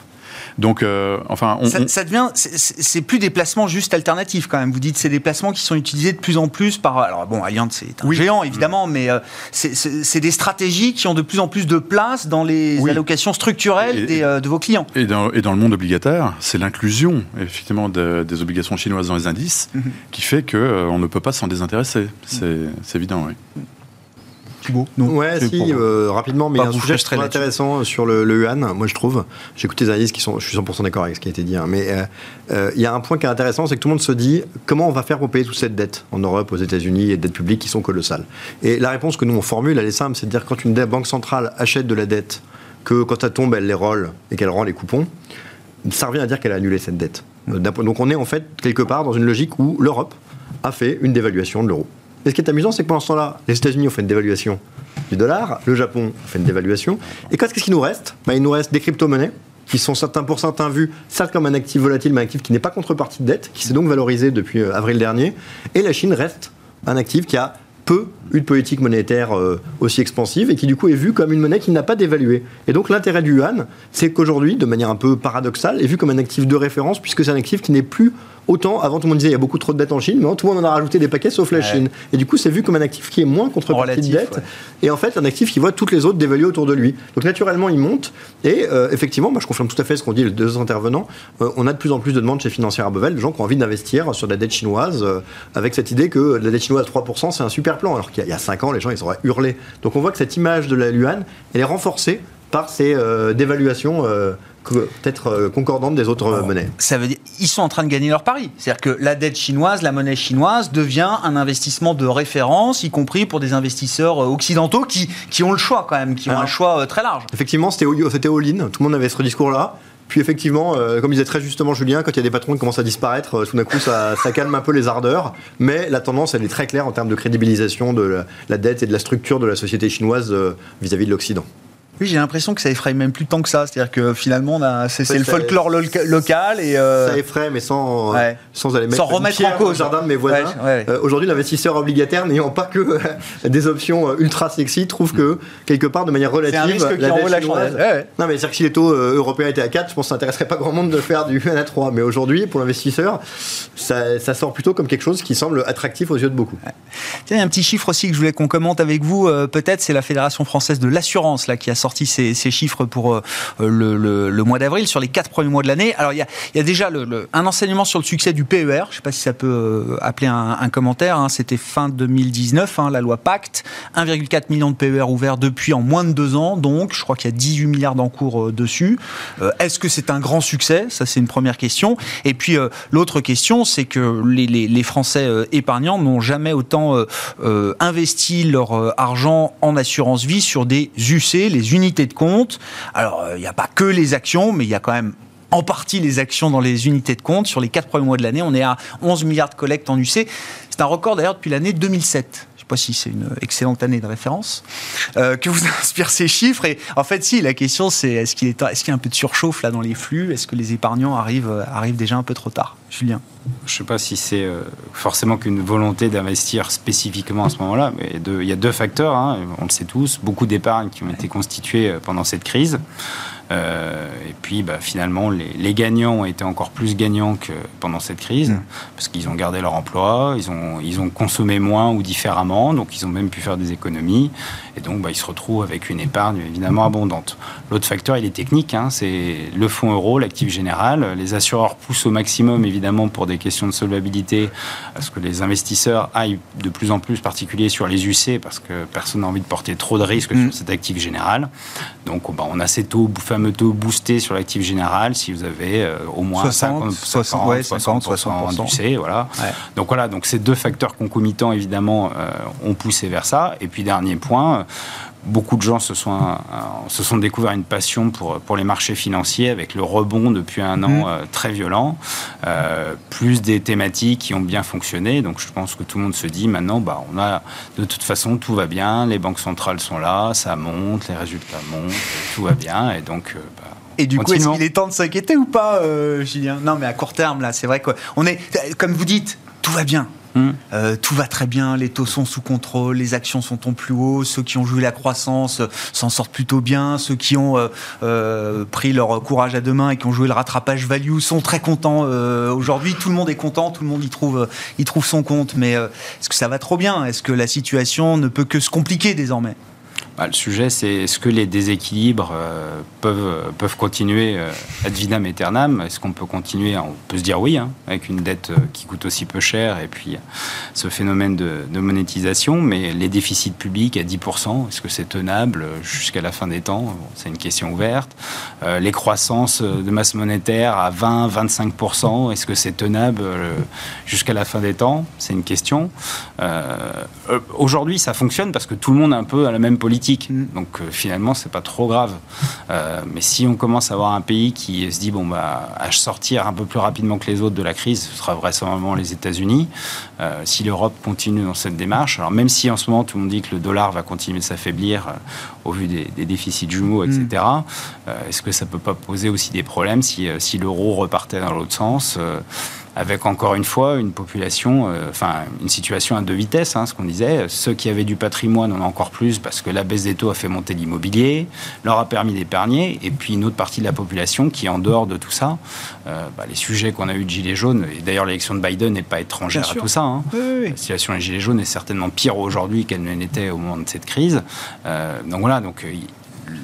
Donc, euh, enfin, ça, devient, c'est plus des placements juste alternatifs quand même. Vous dites c'est des placements qui sont utilisés de plus en plus par. Alors bon, Allianz c'est un géant évidemment, mais euh, c'est des stratégies qui ont de plus en plus de place dans les allocations structurelles euh, de vos clients. Et dans, et dans le monde obligataire, c'est l'inclusion effectivement des obligations chinoises dans les indices mhm. qui fait que on ne peut pas s'en désintéresser. C'est évident, oui. Non, ouais, si, euh, rapidement, mais il y a un sujet très intéressant sur le, yuan, moi je trouve. J'ai écouté des analyses qui sont, je suis 100% d'accord avec ce qui a été dit, hein, mais euh, euh, il y a un point qui est intéressant, c'est que tout le monde se dit comment on va faire pour payer toute cette dette en Europe, aux États-Unis, et dettes publiques qui sont colossales? Et la réponse que nous on formule, elle est simple, c'est de dire quand une banque centrale achète de la dette, que quand elle tombe, elle les rolle et qu'elle rend les coupons, ça revient à dire qu'elle a annulé cette dette. Donc on est en fait quelque part dans une logique où l'Europe a fait une dévaluation de l'euro. Et ce qui est amusant, c'est que pendant ce temps-là, les États-Unis ont fait une dévaluation du dollar, le Japon fait une dévaluation. Et qu'est-ce qui nous reste? Bah, Il nous reste des crypto-monnaies qui sont certains pour certains vus, certes comme un actif volatile, mais un actif qui n'est pas contrepartie de dette, qui s'est donc valorisé depuis euh, avril dernier. Et la Chine reste un actif qui a peu une politique monétaire euh, aussi expansive et qui du coup est vue comme une monnaie qui n'a pas d'évalué. Et donc l'intérêt du yuan, c'est qu'aujourd'hui, de manière un peu paradoxale, est vu comme un actif de référence puisque c'est un actif qui n'est plus autant, avant tout le monde disait il y a beaucoup trop de dettes en Chine, mais tout le monde en a rajouté des paquets sauf la Chine. Et du coup, c'est vu comme un actif qui est moins contrepartie de dette. Et en fait, un actif qui voit toutes les autres dévaluer autour de lui. Donc naturellement, il monte. Et euh, effectivement, moi, je confirme tout à fait ce qu'ont dit les deux intervenants. Euh, on a de plus en plus de demandes chez Financière Bevel, de gens qui ont envie d'investir sur de la dette chinoise, euh, avec cette idée que la dette chinoise à 3%, c'est un super plan. Alors qu'il y a 5 ans, les gens, ils auraient hurlé. Donc on voit que cette image de la Yuan, elle est renforcée par ces dévaluations peut-être euh, concordante des autres monnaies. Ça veut dire ils sont en train de gagner leur pari. C'est-à-dire que la dette chinoise, la monnaie chinoise devient un investissement de référence, y compris pour des investisseurs euh, occidentaux qui, qui ont le choix quand même, qui ont un choix euh, très large. Effectivement, c'était all-in. Tout le monde avait ce discours-là. Puis effectivement, comme disait très justement Julien, quand il y a des patrons qui commencent à disparaître, tout d'un coup, ça, calme un peu les ardeurs. Mais la tendance, elle est très claire en termes de crédibilisation de la, dette et de la structure de la société chinoise vis à -vis de l'Occident. Oui, j'ai l'impression que ça effraie même plus tant que ça. C'est-à-dire que finalement, c'est le folklore lo- local et. euh, Ça effraie, mais sans, euh, Ouais. sans aller mettre Sans une remettre pierre en cause. jardin de mes voisins. Ouais, ouais. Euh, Aujourd'hui, l'investisseur obligataire n'ayant pas que des options ultra sexy trouve que quelque part, de manière C'est relative, un risque la dette la chinoise-. Non, mais c'est-à-dire que si les taux européens étaient à 4, je pense que ça n'intéresserait pas grand monde de faire du 1 à 3. Mais aujourd'hui, pour l'investisseur, ça, ça sort plutôt comme quelque chose qui semble attractif aux yeux de beaucoup. Tiens, il y a un petit chiffre aussi que je voulais qu'on commente avec vous. euh, Peut-être, c'est la Fédération française de l'assurance là qui a sorti ces, chiffres pour euh, le, mois d'avril sur les quatre premiers mois de l'année. Alors il y a, déjà un enseignement sur le succès du PER. Je ne sais pas si ça peut euh, appeler un, commentaire. hein. C'était fin 2019, hein, la loi Pacte. 1,4 million de PER ouverts depuis en moins de deux ans. Donc, je crois qu'il y a 18 milliards d'encours euh, dessus. Est-ce que c'est un grand succès? Ça, c'est une première question. Et puis l'autre question, c'est que les, Français épargnants n'ont jamais autant investi leur argent en assurance vie sur des UC, les unités de compte. Alors, euh, il n'y a pas que les actions, mais il y a quand même en partie les actions dans les unités de compte. Sur les quatre premiers mois de l'année, on est à 11 milliards de collectes en UC. C'est un record d'ailleurs depuis l'année 2007. Je ne sais pas si c'est une excellente année de référence. Euh, que vous inspirent ces chiffres. Et en fait, si, la question c'est est-ce qu'il est, est-ce qu'il y a un peu de surchauffe là dans les flux? Est-ce que les épargnants arrivent, euh, arrivent déjà un peu trop tard? Julien. Je ne sais pas si c'est euh, forcément qu'une volonté d'investir spécifiquement à ce moment-là, mais il y a deux facteurs, hein, on le sait tous, beaucoup d'épargnes qui ont été constituées pendant cette crise. Euh, et puis bah, finalement, les, les gagnants ont été encore plus gagnants que pendant cette crise, Mm. parce qu'ils ont gardé leur emploi, ils ont, ils ont consommé moins ou différemment, donc ils ont même pu faire des économies, et donc bah, ils se retrouvent avec une épargne évidemment abondante. L'autre facteur, il est technique, hein, c'est le fonds euro, l'actif général. Les assureurs poussent au maximum, évidemment, pour des questions de solvabilité, à ce que les investisseurs aillent de plus en plus, particulier sur les UC, parce que personne n'a envie de porter trop de risques Mm. sur cet actif général. Donc, bah, on a ces taux, fameux taux boostés sur l'actif général, si vous avez euh, au moins 60, 50, 60, ouais, 50, 60%. d'UC, voilà. Ouais. Donc voilà, donc ces deux facteurs concomitants, évidemment, euh, ont poussé vers ça. Et puis, dernier point, beaucoup de gens se sont, euh, se sont découverts une passion pour, pour les marchés financiers avec le rebond depuis un an Mhm. euh, très violent, euh, plus des thématiques qui ont bien fonctionné. Donc je pense que tout le monde se dit maintenant, bah, on a de toute façon tout va bien, les banques centrales sont là, ça monte, les résultats montent, tout va bien. Et donc, euh, bah, Et du coup, est-ce qu'il est temps de s'inquiéter ou pas, euh, Julien? Non, mais à court terme, là, c'est vrai qu'on est, comme vous dites, tout va bien. Hmm. Euh, tout va très bien, les taux sont sous contrôle, les actions sont au plus haut, ceux qui ont joué la croissance euh, s'en sortent plutôt bien, ceux qui ont euh, pris leur courage à deux mains et qui ont joué le rattrapage value sont très contents. Aujourd'hui, tout le monde est content, tout le monde y trouve, y trouve son compte. Mais est-ce que ça va trop bien? Est-ce que la situation ne peut que se compliquer désormais? Bah, le sujet, c'est est-ce que les déséquilibres euh, peuvent, peuvent continuer euh, ad vitam aeternam? Est-ce qu'on peut continuer? On peut se dire oui, hein, avec une dette euh, qui coûte aussi peu cher et puis euh, ce phénomène de, monétisation. Mais les déficits publics à 10%, est-ce que c'est tenable euh, jusqu'à la fin des temps? C'est une question ouverte. Euh, les croissances euh, de masse monétaire à 20-25%, est-ce que c'est tenable euh, jusqu'à la fin des temps? C'est une question. Euh, euh, Aujourd'hui, ça fonctionne parce que tout le monde est un peu à la même politique. Mm. Donc euh, finalement, c'est pas trop grave. Euh, mais si on commence à avoir un pays qui se dit bon bah à sortir un peu plus rapidement que les autres de la crise, ce sera vraisemblablement les États-Unis. Euh, si l'Europe continue dans cette démarche, alors même si en ce moment tout le monde dit que le dollar va continuer de s'affaiblir au vu des, des déficits jumeaux, etc. euh, Est-ce que ça peut pas poser aussi des problèmes si, si l'euro repartait dans l'autre sens avec encore une fois une population, euh, enfin une situation à deux vitesses, hein, ce qu'on disait. Ceux qui avaient du patrimoine en ont encore plus parce que la baisse des taux a fait monter l'immobilier, leur a permis d'épargner, et puis une autre partie de la population qui en dehors de tout ça. Euh, bah, les sujets qu'on a eu de Gilets jaunes, et d'ailleurs l'élection de Biden n'est pas étrangère Bien à sûr. tout ça. hein. Oui, oui, oui. La situation des Gilets jaunes est certainement pire aujourd'hui qu'elle ne l'était au moment de cette crise. Euh, donc voilà, donc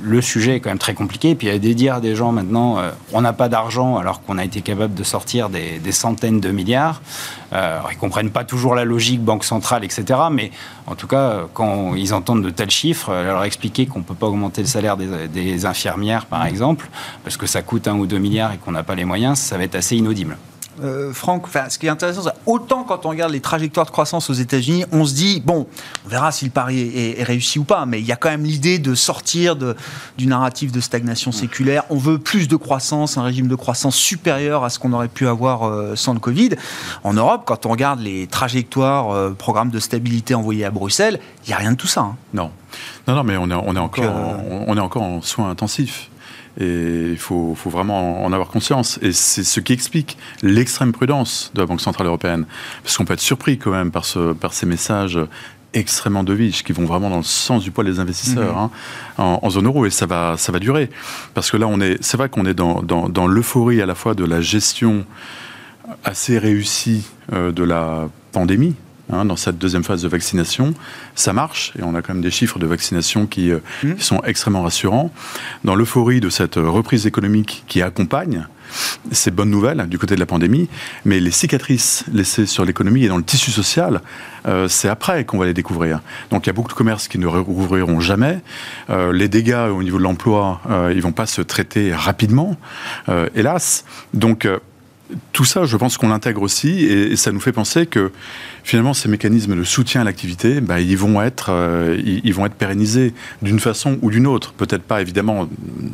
le sujet est quand même très compliqué. Et puis il y a des dire des gens maintenant, euh, on n'a pas d'argent alors qu'on a été capable de sortir des, centaines de milliards. Euh, ils comprennent pas toujours la logique banque centrale, etc. Mais en tout cas, quand ils entendent de tels chiffres, euh, leur expliquer qu'on peut pas augmenter le salaire des, des infirmières, par exemple, parce que ça coûte un ou deux milliards et qu'on n'a pas les moyens, ça va être assez inaudible. Euh, Franck, ce qui est intéressant, c'est autant quand on regarde les trajectoires de croissance aux États-Unis, on se dit, bon, on verra si le pari est, réussi ou pas, mais il y a quand même l'idée de sortir de, du narratif de stagnation séculaire. On veut plus de croissance, un régime de croissance supérieur à ce qu'on aurait pu avoir euh, sans le Covid. En Europe, quand on regarde les trajectoires, euh, programmes de stabilité envoyés à Bruxelles, il n'y a rien de tout ça. Hein. Non. Non, non, mais on est, on est, encore, on est encore en soins intensifs. Et il faut, vraiment en avoir conscience. Et c'est ce qui explique l'extrême prudence de la Banque Centrale Européenne. Parce qu'on peut être surpris quand même par, ce, par ces messages extrêmement deviches qui vont vraiment dans le sens du poids des investisseurs mhm. hein, en, zone euro et ça va ça va durer parce que là on est c'est vrai qu'on est dans, dans, l'euphorie à la fois de la gestion assez réussie euh, de la pandémie Hein, dans cette deuxième phase de vaccination. Ça marche et on a quand même des chiffres de vaccination qui, euh, mmh. sont extrêmement rassurants. Dans l'euphorie de cette reprise économique qui accompagne, ces bonnes nouvelles du côté de la pandémie, mais les cicatrices laissées sur l'économie et dans le tissu social, euh, c'est après qu'on va les découvrir. Donc il y a beaucoup de commerces qui ne rouvriront jamais. Euh, les dégâts au niveau de l'emploi, euh, ils vont pas se traiter rapidement, hélas. Donc tout ça, je pense qu'on l'intègre aussi, et, ça nous fait penser que finalement, ces mécanismes de soutien à l'activité, bah, ils vont être, euh, ils, vont être pérennisés d'une façon ou d'une autre. Peut-être pas évidemment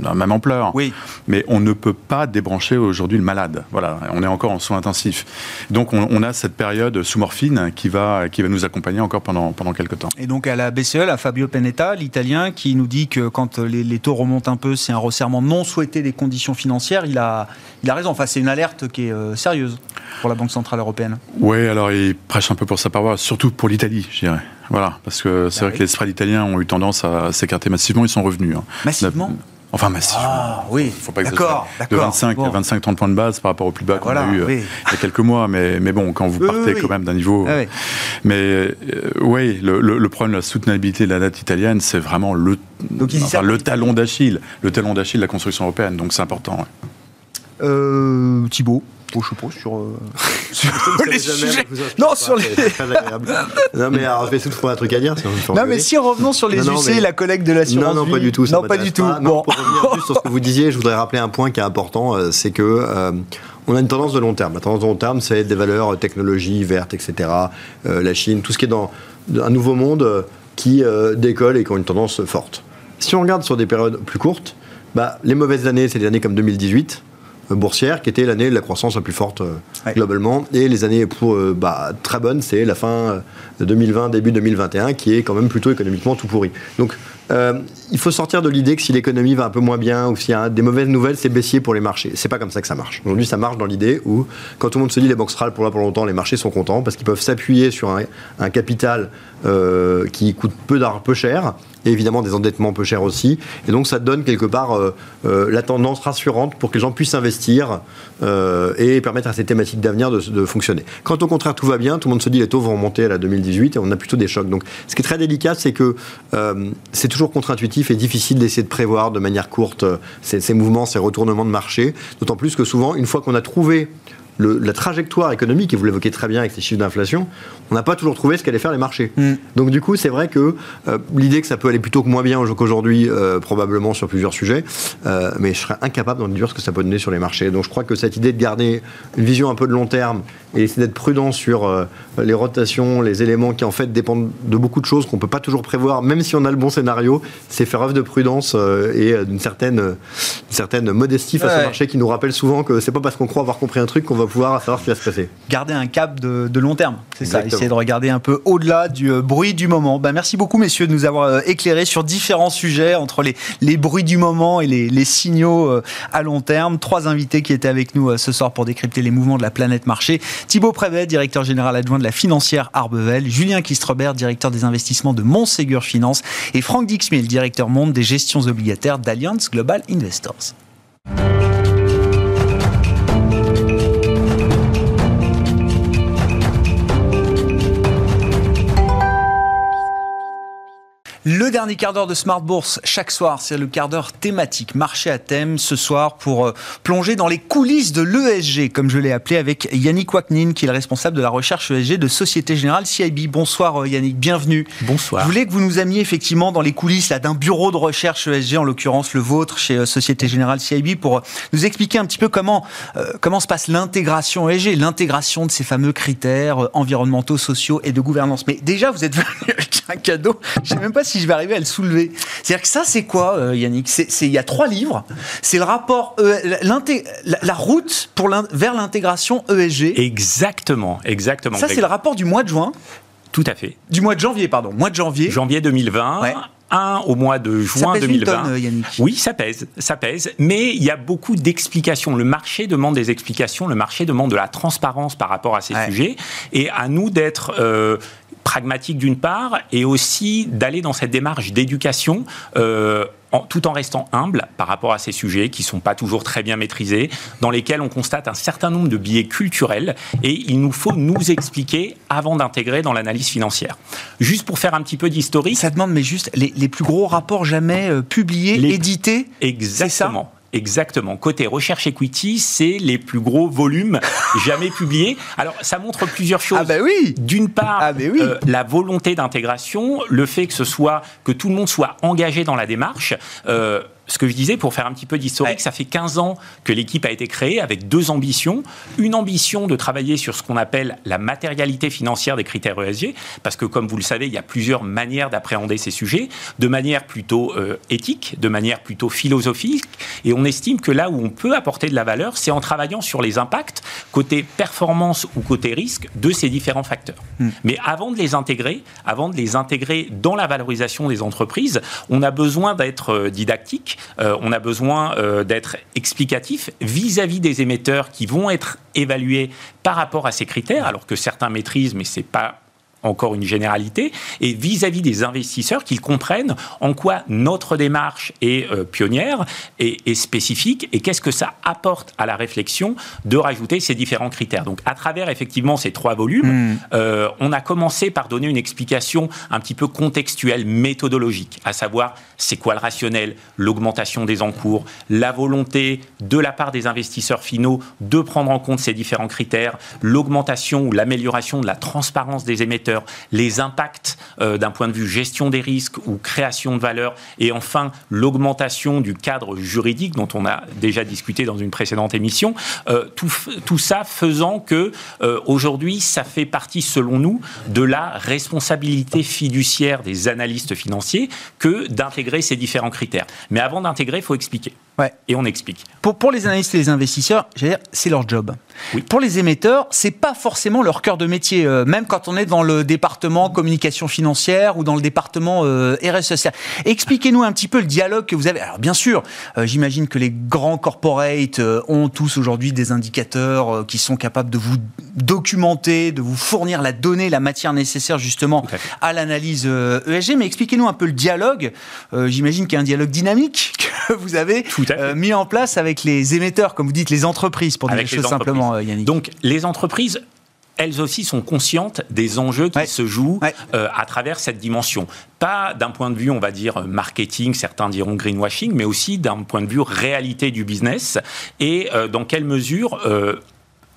à la même ampleur, oui. mais on ne peut pas débrancher aujourd'hui le malade. Voilà, on est encore en soins intensifs. Donc, on, a cette période sous morphine qui va, qui va nous accompagner encore pendant pendant quelques temps. Et donc à la BCE, à Fabio Penetta, l'Italien, qui nous dit que quand les, les taux remontent un peu, c'est un resserrement non souhaité des conditions financières. Il a, il a raison. Enfin, c'est une alerte qui est euh, sérieuse pour la Banque Centrale Européenne. Oui, alors il prêche un peu pour sa paroisse, surtout pour l'Italie, je dirais. Voilà, parce que c'est bah vrai que les spreads italiens ont eu tendance à s'écarter massivement, ils sont revenus. Hein. Massivement Enfin, massivement. Ah, oui, faut pas d'accord. De 25 à 25-30 points de base par rapport au plus bas qu'on a eu euh, il y a quelques mois. Mais, mais bon, quand vous partez quand même d'un niveau. Ah mais euh, oui, le, le, problème de la soutenabilité de la dette italienne, c'est vraiment le, le talon d'Achille. Le talon d'Achille de la construction européenne. Donc c'est important. Euh, Thibault je sais pas, sur, euh, sur les sujets. Non, sur les. non, mais alors, je vais essayer de trouver un truc à dire. non, mais si revenons sur les UC, la collègue de l'assurance. Non, non, pas du tout. non, pas du tout. bon. pour revenir sur ce que vous disiez, je voudrais rappeler un point qui est important euh, c'est que. Euh, on a une tendance de long terme. La tendance de long terme, c'est des valeurs technologie verte, etc. la Chine, tout ce qui est dans un nouveau monde qui décolle et qui ont une tendance forte. Si on regarde sur des périodes plus courtes, bah, les mauvaises années, c'est des années comme 2018 boursière, qui était l'année de la croissance la plus forte euh, globalement. Et les années pour, euh, bah, très bonnes, c'est la fin de 2020, début 2021, qui est quand même plutôt économiquement tout pourri. Donc, euh, il faut sortir de l'idée que si l'économie va un peu moins bien ou s'il y a des mauvaises nouvelles, c'est baissier pour les marchés. C'est pas comme ça que ça marche. Aujourd'hui, ça marche dans l'idée où, quand tout le monde se dit les banques centrales pour là pour longtemps, les marchés sont contents parce qu'ils peuvent s'appuyer sur un, capital qui coûte peu d'argent, peu cher, et évidemment des endettements peu chers aussi. Et donc ça donne quelque part euh, euh, la tendance rassurante pour que les gens puissent investir euh, et permettre à ces thématiques d'avenir de, fonctionner. Quand au contraire tout va bien, tout le monde se dit les taux vont remonter à la 2018 et on a plutôt des chocs. Donc ce qui est très délicat, c'est que c'est toujours contre-intuitif et difficile d'essayer de prévoir de manière courte ces, ces mouvements, ces retournements de marché. D'autant plus que souvent, une fois qu'on a trouvé la trajectoire économique, et vous l'évoquez très bien avec ces chiffres d'inflation, on n'a pas toujours trouvé ce qu'allaient faire les marchés. Mm. Donc du coup, c'est vrai que euh, l'idée que ça peut aller plutôt que moins bien qu'aujourd'hui, euh, probablement sur plusieurs sujets, euh, mais je serais incapable d'en dire ce que ça peut donner sur les marchés. Donc je crois que cette idée de garder une vision un peu de long terme et essayer d'être prudent sur les rotations, les éléments qui en fait dépendent de beaucoup de choses qu'on ne peut pas toujours prévoir, même si on a le bon scénario, c'est faire œuvre de prudence et d'une certaine, certaine modestie face au marché qui nous rappelle souvent que c'est pas parce qu'on croit avoir compris un truc qu'on va pouvoir savoir ce qui va se passer. Garder un cap de, long terme, c'est ça. Essayer de regarder un peu au-delà du euh, bruit du moment. Ben, merci beaucoup, messieurs, de nous avoir euh, éclairé sur différents sujets entre les, les bruits du moment et les, les signaux euh, à long terme. Trois invités qui étaient avec nous ce soir pour décrypter les mouvements de la planète marché. Thibaut Prévet, directeur général adjoint de la financière Arbevel. Julien Kistrebert, directeur des investissements de Montségur Finance. Et Franck Dixmiel, directeur monde des gestions obligataires d'Alliance Global Investors. Le dernier quart d'heure de Smart Bourse, chaque soir, c'est le quart d'heure thématique, marché à thème, ce soir, pour euh, plonger dans les coulisses de l'ESG, comme je l'ai appelé, avec Yannick Waknin, qui est le responsable de la recherche ESG de Société Générale CIB. Bonsoir euh, Yannick, bienvenue. Bonsoir. Je voulais que vous nous ameniez effectivement dans les coulisses d'un bureau de recherche ESG, en l'occurrence le vôtre, chez euh, Société Générale CIB, pour nous expliquer un petit peu comment, comment se passe l'intégration ESG, l'intégration de ces fameux critères environnementaux, sociaux et de gouvernance. Mais déjà, vous êtes venu avec un cadeau, je sais même pas si si je vais arriver à le soulever. C'est-à-dire que ça, c'est quoi, euh, Yannick? C'est il y a trois livres. C'est le rapport euh, la, route pour vers l'intégration ESG. Exactement, exactement. Ça, c'est le rapport du mois de juin. Tout à fait. Du mois de janvier, pardon. Mois de janvier. Janvier 2020. un au mois de juin ça pèse 2020. Une Yannick. Oui, ça pèse, ça pèse, mais il y a beaucoup d'explications. Le marché demande des explications, le marché demande de la transparence par rapport à ces sujets, et à nous d'être euh, pragmatique d'une part, et aussi d'aller dans cette démarche d'éducation. Euh, tout en restant humble par rapport à ces sujets qui ne sont pas toujours très bien maîtrisés, dans lesquels on constate un certain nombre de biais culturels et il nous faut nous expliquer avant d'intégrer dans l'analyse financière. Juste pour faire un petit peu d'historique. Ça demande, mais juste les, plus gros rapports jamais euh, publiés, édités Exactement. Exactement. Côté recherche equity, c'est les plus gros volumes jamais publiés. Alors, ça montre plusieurs choses. Ah ben oui. D'une part, ah oui. Euh, la volonté d'intégration, le fait que ce soit que tout le monde soit engagé dans la démarche. Euh, ce que je disais, pour faire un petit peu d'historique, ça fait 15 ans que l'équipe a été créée avec deux ambitions. Une ambition de travailler sur ce qu'on appelle la matérialité financière des critères ESG, parce que comme vous le savez, il y a plusieurs manières d'appréhender ces sujets, de manière plutôt euh, éthique, de manière plutôt philosophique, et on estime que là où on peut apporter de la valeur, c'est en travaillant sur les impacts, côté performance ou côté risque, de ces différents facteurs. Hmm. Mais avant de les intégrer, avant de les intégrer dans la valorisation des entreprises, on a besoin d'être euh, didactique, euh, on a besoin euh, d'être explicatif vis-à-vis des émetteurs qui vont être évalués par rapport à ces critères, alors que certains maîtrisent, mais c'est pas encore une généralité, et vis-à-vis des investisseurs qu'ils comprennent en quoi notre démarche est euh, pionnière et, spécifique, et qu'est-ce que ça apporte à la réflexion de rajouter ces différents critères. Donc à travers effectivement ces trois volumes, hmm. euh, on a commencé par donner une explication un petit peu contextuelle, méthodologique, à savoir c'est quoi le rationnel, l'augmentation des encours, la volonté de la part des investisseurs finaux de prendre en compte ces différents critères, l'augmentation ou l'amélioration de la transparence des émetteurs, les impacts euh, d'un point de vue gestion des risques ou création de valeur, et enfin l'augmentation du cadre juridique dont on a déjà discuté dans une précédente émission. Euh, tout, tout, ça faisant que euh, aujourd'hui, ça fait partie, selon nous, de la responsabilité fiduciaire des analystes financiers que d'intégrer ces différents critères. Mais avant d'intégrer, il faut expliquer. Ouais. Et on explique. Pour, pour les analystes et les investisseurs, c'est leur job. Pour les émetteurs, c'est pas forcément leur cœur de métier, même quand on est dans le département communication financière ou dans le département euh, RSE. Expliquez-nous un petit peu le dialogue que vous avez. Alors bien sûr, euh, j'imagine que les grands corporates euh, ont tous aujourd'hui des indicateurs qui sont capables de vous documenter, de vous fournir la donnée, la matière nécessaire justement à, l'analyse ESG. E mais expliquez-nous un peu le dialogue. j'imagine qu'il y a un dialogue dynamique que vous avez mis en place avec les émetteurs, comme vous dites, les entreprises, pour dire les choses simplement, Yannick. Donc les entreprises elles aussi sont conscientes des enjeux qui se jouent euh, à travers cette dimension. Pas d'un point de vue, on va dire, marketing, certains diront greenwashing, mais aussi d'un point de vue réalité du business et euh, dans quelle mesure euh,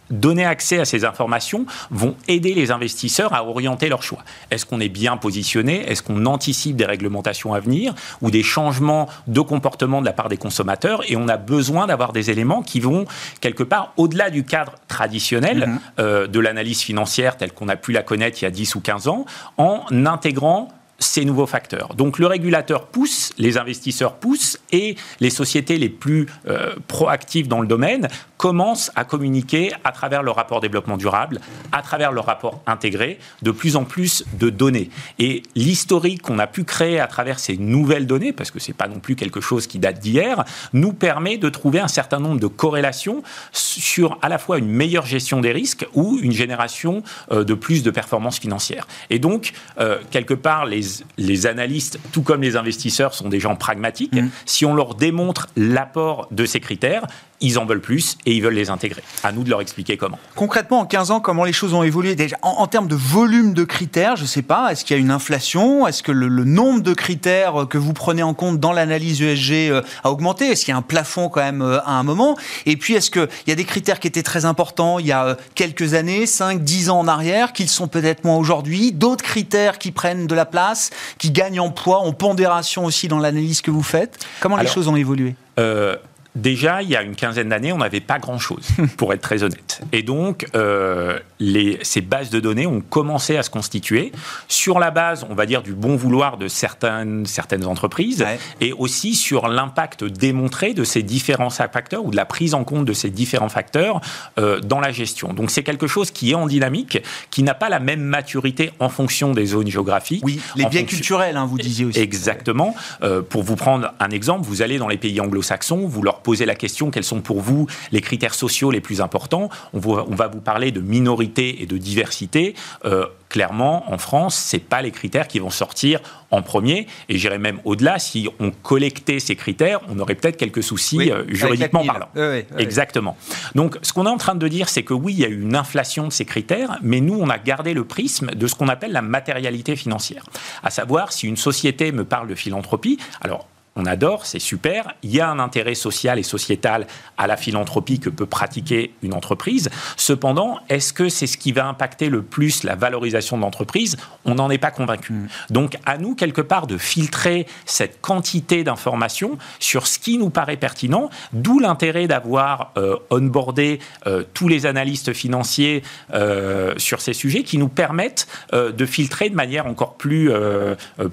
donner accès à ces informations vont aider les investisseurs à orienter leurs choix. Est-ce qu'on est bien positionné? Est-ce qu'on anticipe des réglementations à venir ou des changements de comportement de la part des consommateurs? Et on a besoin d'avoir des éléments qui vont quelque part au-delà du cadre traditionnel mm-hmm. euh, de l'analyse financière telle qu'on a pu la connaître il y a 10 ou 15 ans en intégrant ces nouveaux facteurs. Donc le régulateur pousse, les investisseurs poussent et les sociétés les plus euh, proactives dans le domaine commencent à communiquer à travers le rapport développement durable, à travers le rapport intégré, de plus en plus de données. Et l'historique qu'on a pu créer à travers ces nouvelles données, parce que ce n'est pas non plus quelque chose qui date d'hier, nous permet de trouver un certain nombre de corrélations sur à la fois une meilleure gestion des risques ou une génération euh, de plus de performances financières. Et donc, euh, quelque part, les les analystes, tout comme les investisseurs, sont des gens pragmatiques. Mm. Si on leur démontre l'apport de ces critères, ils en veulent plus et ils veulent les intégrer. À nous de leur expliquer comment. Concrètement, en 15 ans, comment les choses ont évolué? Déjà en, en termes de volume de critères, je ne sais pas, est-ce qu'il y a une inflation? Est-ce que le, le nombre de critères que vous prenez en compte dans l'analyse ESG euh, a augmenté? Est-ce qu'il y a un plafond quand même euh, à un moment? Et puis, est-ce qu'il y a des critères qui étaient très importants il y a euh, quelques années, 5, 10 ans en arrière, qu'ils sont peut-être moins aujourd'hui? D'autres critères qui prennent de la place, qui gagnent en poids, en pondération aussi dans l'analyse que vous faites. Comment les choses ont évolué? Euh, Déjà, il y a une quinzaine d'années, on n'avait pas grand-chose, pour être très honnête. Et donc, euh, les, ces bases de données ont commencé à se constituer sur la base, on va dire, du bon vouloir de certaines, certaines entreprises Ouais. et aussi sur l'impact démontré de ces différents facteurs ou de la prise en compte de ces différents facteurs euh, dans la gestion. Donc, c'est quelque chose qui est en dynamique, qui n'a pas la même maturité en fonction des zones géographiques. Oui, les fonction- culturels, hein, vous disiez aussi. Exactement. Euh, pour vous prendre un exemple, vous allez dans les pays anglo-saxons, vous leur posez la question quels sont pour vous les critères sociaux les plus importants? On, vous- on va vous parler de minorité et de diversité. Euh, clairement, en France, c'est pas les critères qui vont sortir en premier. Et j'irais même au-delà. Si on collectait ces critères, on aurait peut-être quelques soucis Oui, euh, juridiquement parlant. Exactement. Donc, ce qu'on est en train de dire, c'est que oui, il y a eu une inflation de ces critères, mais nous, on a gardé le prisme de ce qu'on appelle la matérialité financière. À savoir, si une société me parle de philanthropie, alors. On adore, c'est super. Il y a un intérêt social et sociétal à la philanthropie que peut pratiquer une entreprise. Cependant, est-ce que c'est ce qui va impacter le plus la valorisation de l'entreprise? On n'en est pas convaincu. Donc, à nous, quelque part, de filtrer cette quantité d'informations sur ce qui nous paraît pertinent, d'où l'intérêt d'avoir euh, onboardé euh, tous les analystes financiers euh, sur ces sujets qui nous permettent euh, de filtrer de manière encore plus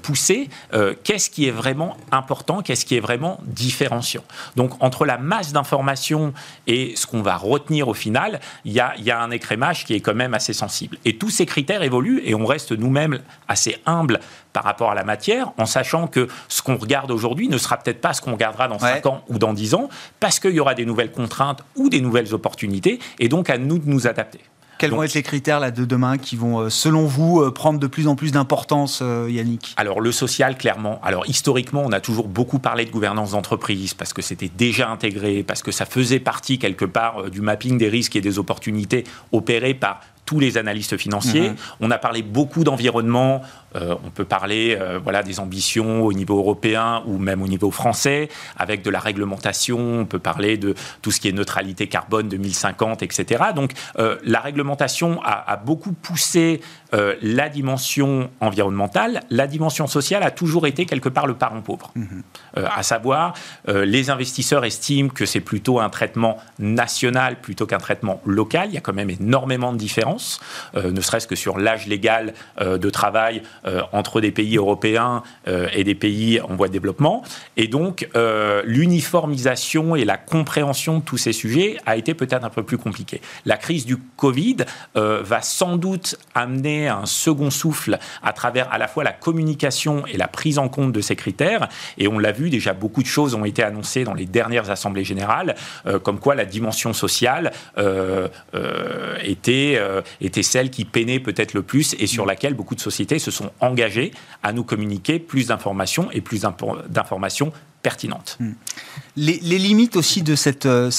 poussée qu'est-ce qui est vraiment important, qu'est-ce qui est vraiment différenciant. Donc, entre la masse d'informations et ce qu'on va retenir au final, il y a, il y a un écrémage qui est quand même assez sensible. Et tous ces critères évoluent et on reste nous-mêmes assez humbles par rapport à la matière, en sachant que ce qu'on regarde aujourd'hui ne sera peut-être pas ce qu'on regardera dans Ouais. 5 ans ou dans 10 ans, parce qu'il y aura des nouvelles contraintes ou des nouvelles opportunités, et donc à nous de nous adapter. Quels Donc- vont être les critères là, de demain qui vont, euh, selon vous, euh, prendre de plus en plus d'importance, euh, Yannick? Alors le social, clairement. Alors historiquement, on a toujours beaucoup parlé de gouvernance d'entreprise parce que c'était déjà intégré, parce que ça faisait partie quelque part du mapping des risques et des opportunités opérés par tous les analystes financiers. On a parlé beaucoup d'environnement. Euh, on peut parler euh, voilà, des ambitions au niveau européen ou même au niveau français, avec de la réglementation. On peut parler de tout ce qui est neutralité carbone 2050, etc. Donc euh, la réglementation a, a beaucoup poussé la dimension environnementale. La dimension sociale a toujours été quelque part le parent pauvre. Euh, à savoir, les investisseurs estiment que c'est plutôt un traitement national plutôt qu'un traitement local. Il y a quand même énormément de différences, euh, ne serait-ce que sur l'âge légal euh, de travail entre des pays européens euh, et des pays en voie de développement. Et donc, euh, l'uniformisation et la compréhension de tous ces sujets a été peut-être un peu plus compliquée. La crise du Covid euh, va sans doute amener un second souffle à travers à la fois la communication et la prise en compte de ces critères. Et on l'a vu, déjà beaucoup de choses ont été annoncées dans les dernières assemblées générales, euh, comme quoi la dimension sociale euh, euh, était, euh, était celle qui peinait peut-être le plus et sur laquelle beaucoup de sociétés se sont engagées à nous communiquer plus d'informations et plus d'infor- d'informations pertinentes. les, les limites aussi de cette, euh,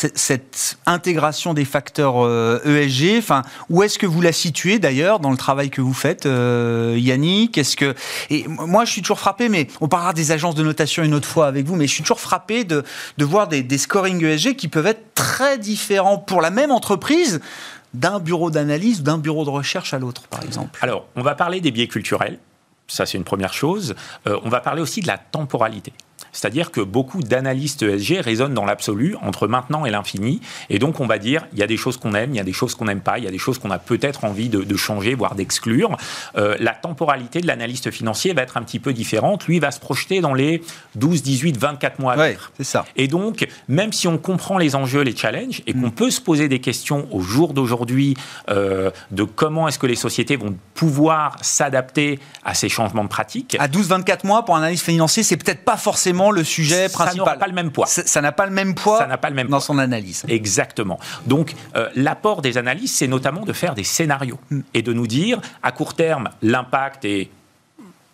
intégration des facteurs euh, ESG, enfin, où est-ce que vous la situez d'ailleurs dans le travail que vous faites, euh, Yannick? Est-ce que et moi je suis toujours frappé, mais on parlera des agences de notation une autre fois avec vous, mais je suis toujours frappé de, voir des, des scoring ESG qui peuvent être très différents pour la même entreprise d'un bureau d'analyse, d'un bureau de recherche à l'autre, par exemple. Alors, on va parler des biais culturels. Ça, c'est une première chose. Euh, on va parler aussi de la temporalité. C'est-à-dire que beaucoup d'analystes ESG raisonnent dans l'absolu entre maintenant et l'infini. Et donc, on va dire, il y a des choses qu'on aime, il y a des choses qu'on n'aime pas, il y a des choses qu'on a peut-être envie de, de changer, voire d'exclure. Euh, la temporalité de l'analyste financier va être un petit peu différente. Lui va se projeter dans les 12, 18, 24 mois à Ouais, venir. c'est ça. Et donc, même si on comprend les enjeux, les challenges, et qu'on peut se poser des questions au jour d'aujourd'hui euh, de comment est-ce que les sociétés vont pouvoir s'adapter à ces changements de pratiques, À 12-24 mois pour un analyste financier, c'est peut-être pas forcément le sujet ça principal. pas le même poids. Ça ça n'a pas le même poids. Ça n'a pas le même dans poids. son analyse. Exactement. Donc, euh, l'apport des analyses, c'est notamment de faire des scénarios Hmm. et de nous dire, à court terme, l'impact est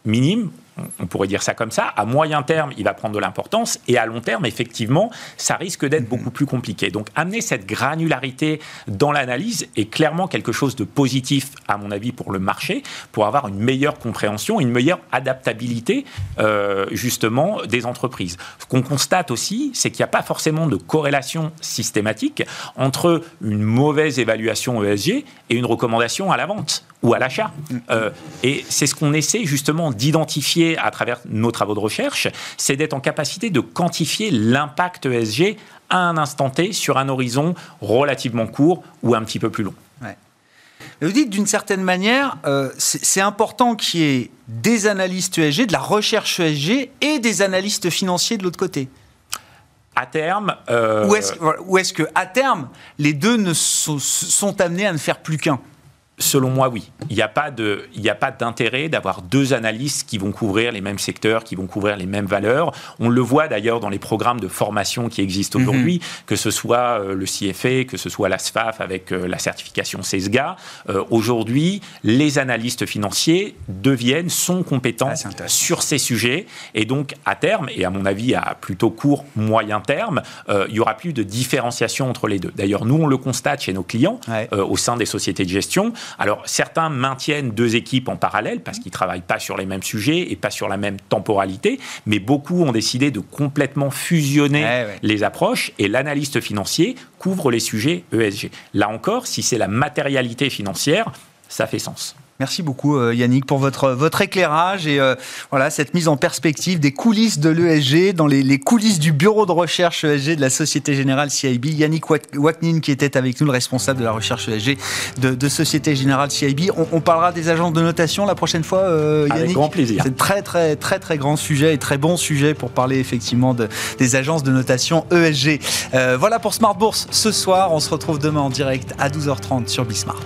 minime, on pourrait dire ça comme ça. À moyen terme, il va prendre de l'importance et à long terme, effectivement, ça risque d'être beaucoup plus compliqué. Donc, amener cette granularité dans l'analyse est clairement quelque chose de positif, à mon avis, pour le marché, pour avoir une meilleure compréhension, une meilleure adaptabilité, euh, justement, des entreprises. Ce qu'on constate aussi, c'est qu'il n'y a pas forcément de corrélation systématique entre une mauvaise évaluation ESG et une recommandation à la vente ou à l'achat. Euh, et c'est ce qu'on essaie justement d'identifier à travers nos travaux de recherche, c'est d'être en capacité de quantifier l'impact ESG à un instant T sur un horizon relativement court ou un petit peu plus long. Vous dites d'une certaine manière, euh, c'est important qu'il y ait des analystes ESG, de la recherche ESG et des analystes financiers de l'autre côté. À terme. Euh... Ou est-ce que, à terme, les deux ne sont, sont amenés à ne faire plus qu'un? Selon moi, oui. Il n'y a pas de, il a pas d'intérêt d'avoir deux analystes qui vont couvrir les mêmes secteurs, qui vont couvrir les mêmes valeurs. On le voit d'ailleurs dans les programmes de formation qui existent mhm. aujourd'hui, que ce soit euh, le CFA, que ce soit la SFAF avec euh, la certification CESGA. Euh, aujourd'hui, les analystes financiers deviennent, sont compétents ah, sur ces sujets. Et donc, à terme, et à mon avis à plutôt court, moyen terme, il y aura plus de différenciation entre les deux. D'ailleurs, nous, on le constate chez nos clients, au sein des sociétés de gestion. Alors certains maintiennent deux équipes en parallèle parce qu'ils ne travaillent pas sur les mêmes sujets et pas sur la même temporalité, mais beaucoup ont décidé de complètement fusionner eh les approches et l'analyste financier couvre les sujets ESG. Là encore, si c'est la matérialité financière, ça fait sens. Merci beaucoup euh, Yannick pour votre, votre éclairage et euh, voilà cette mise en perspective des coulisses de l'ESG, dans les, coulisses du bureau de recherche ESG de la Société Générale CIB. Yannick Waknin qui était avec nous, le responsable de la recherche ESG de, Société Générale CIB. On, parlera des agences de notation la prochaine fois euh, Yannick. Avec grand plaisir. C'est très très très très grand sujet et très bon sujet pour parler effectivement de, des agences de notation ESG. voilà pour Smart Bourse ce soir. On se retrouve demain en direct à 12h30 sur Bismart.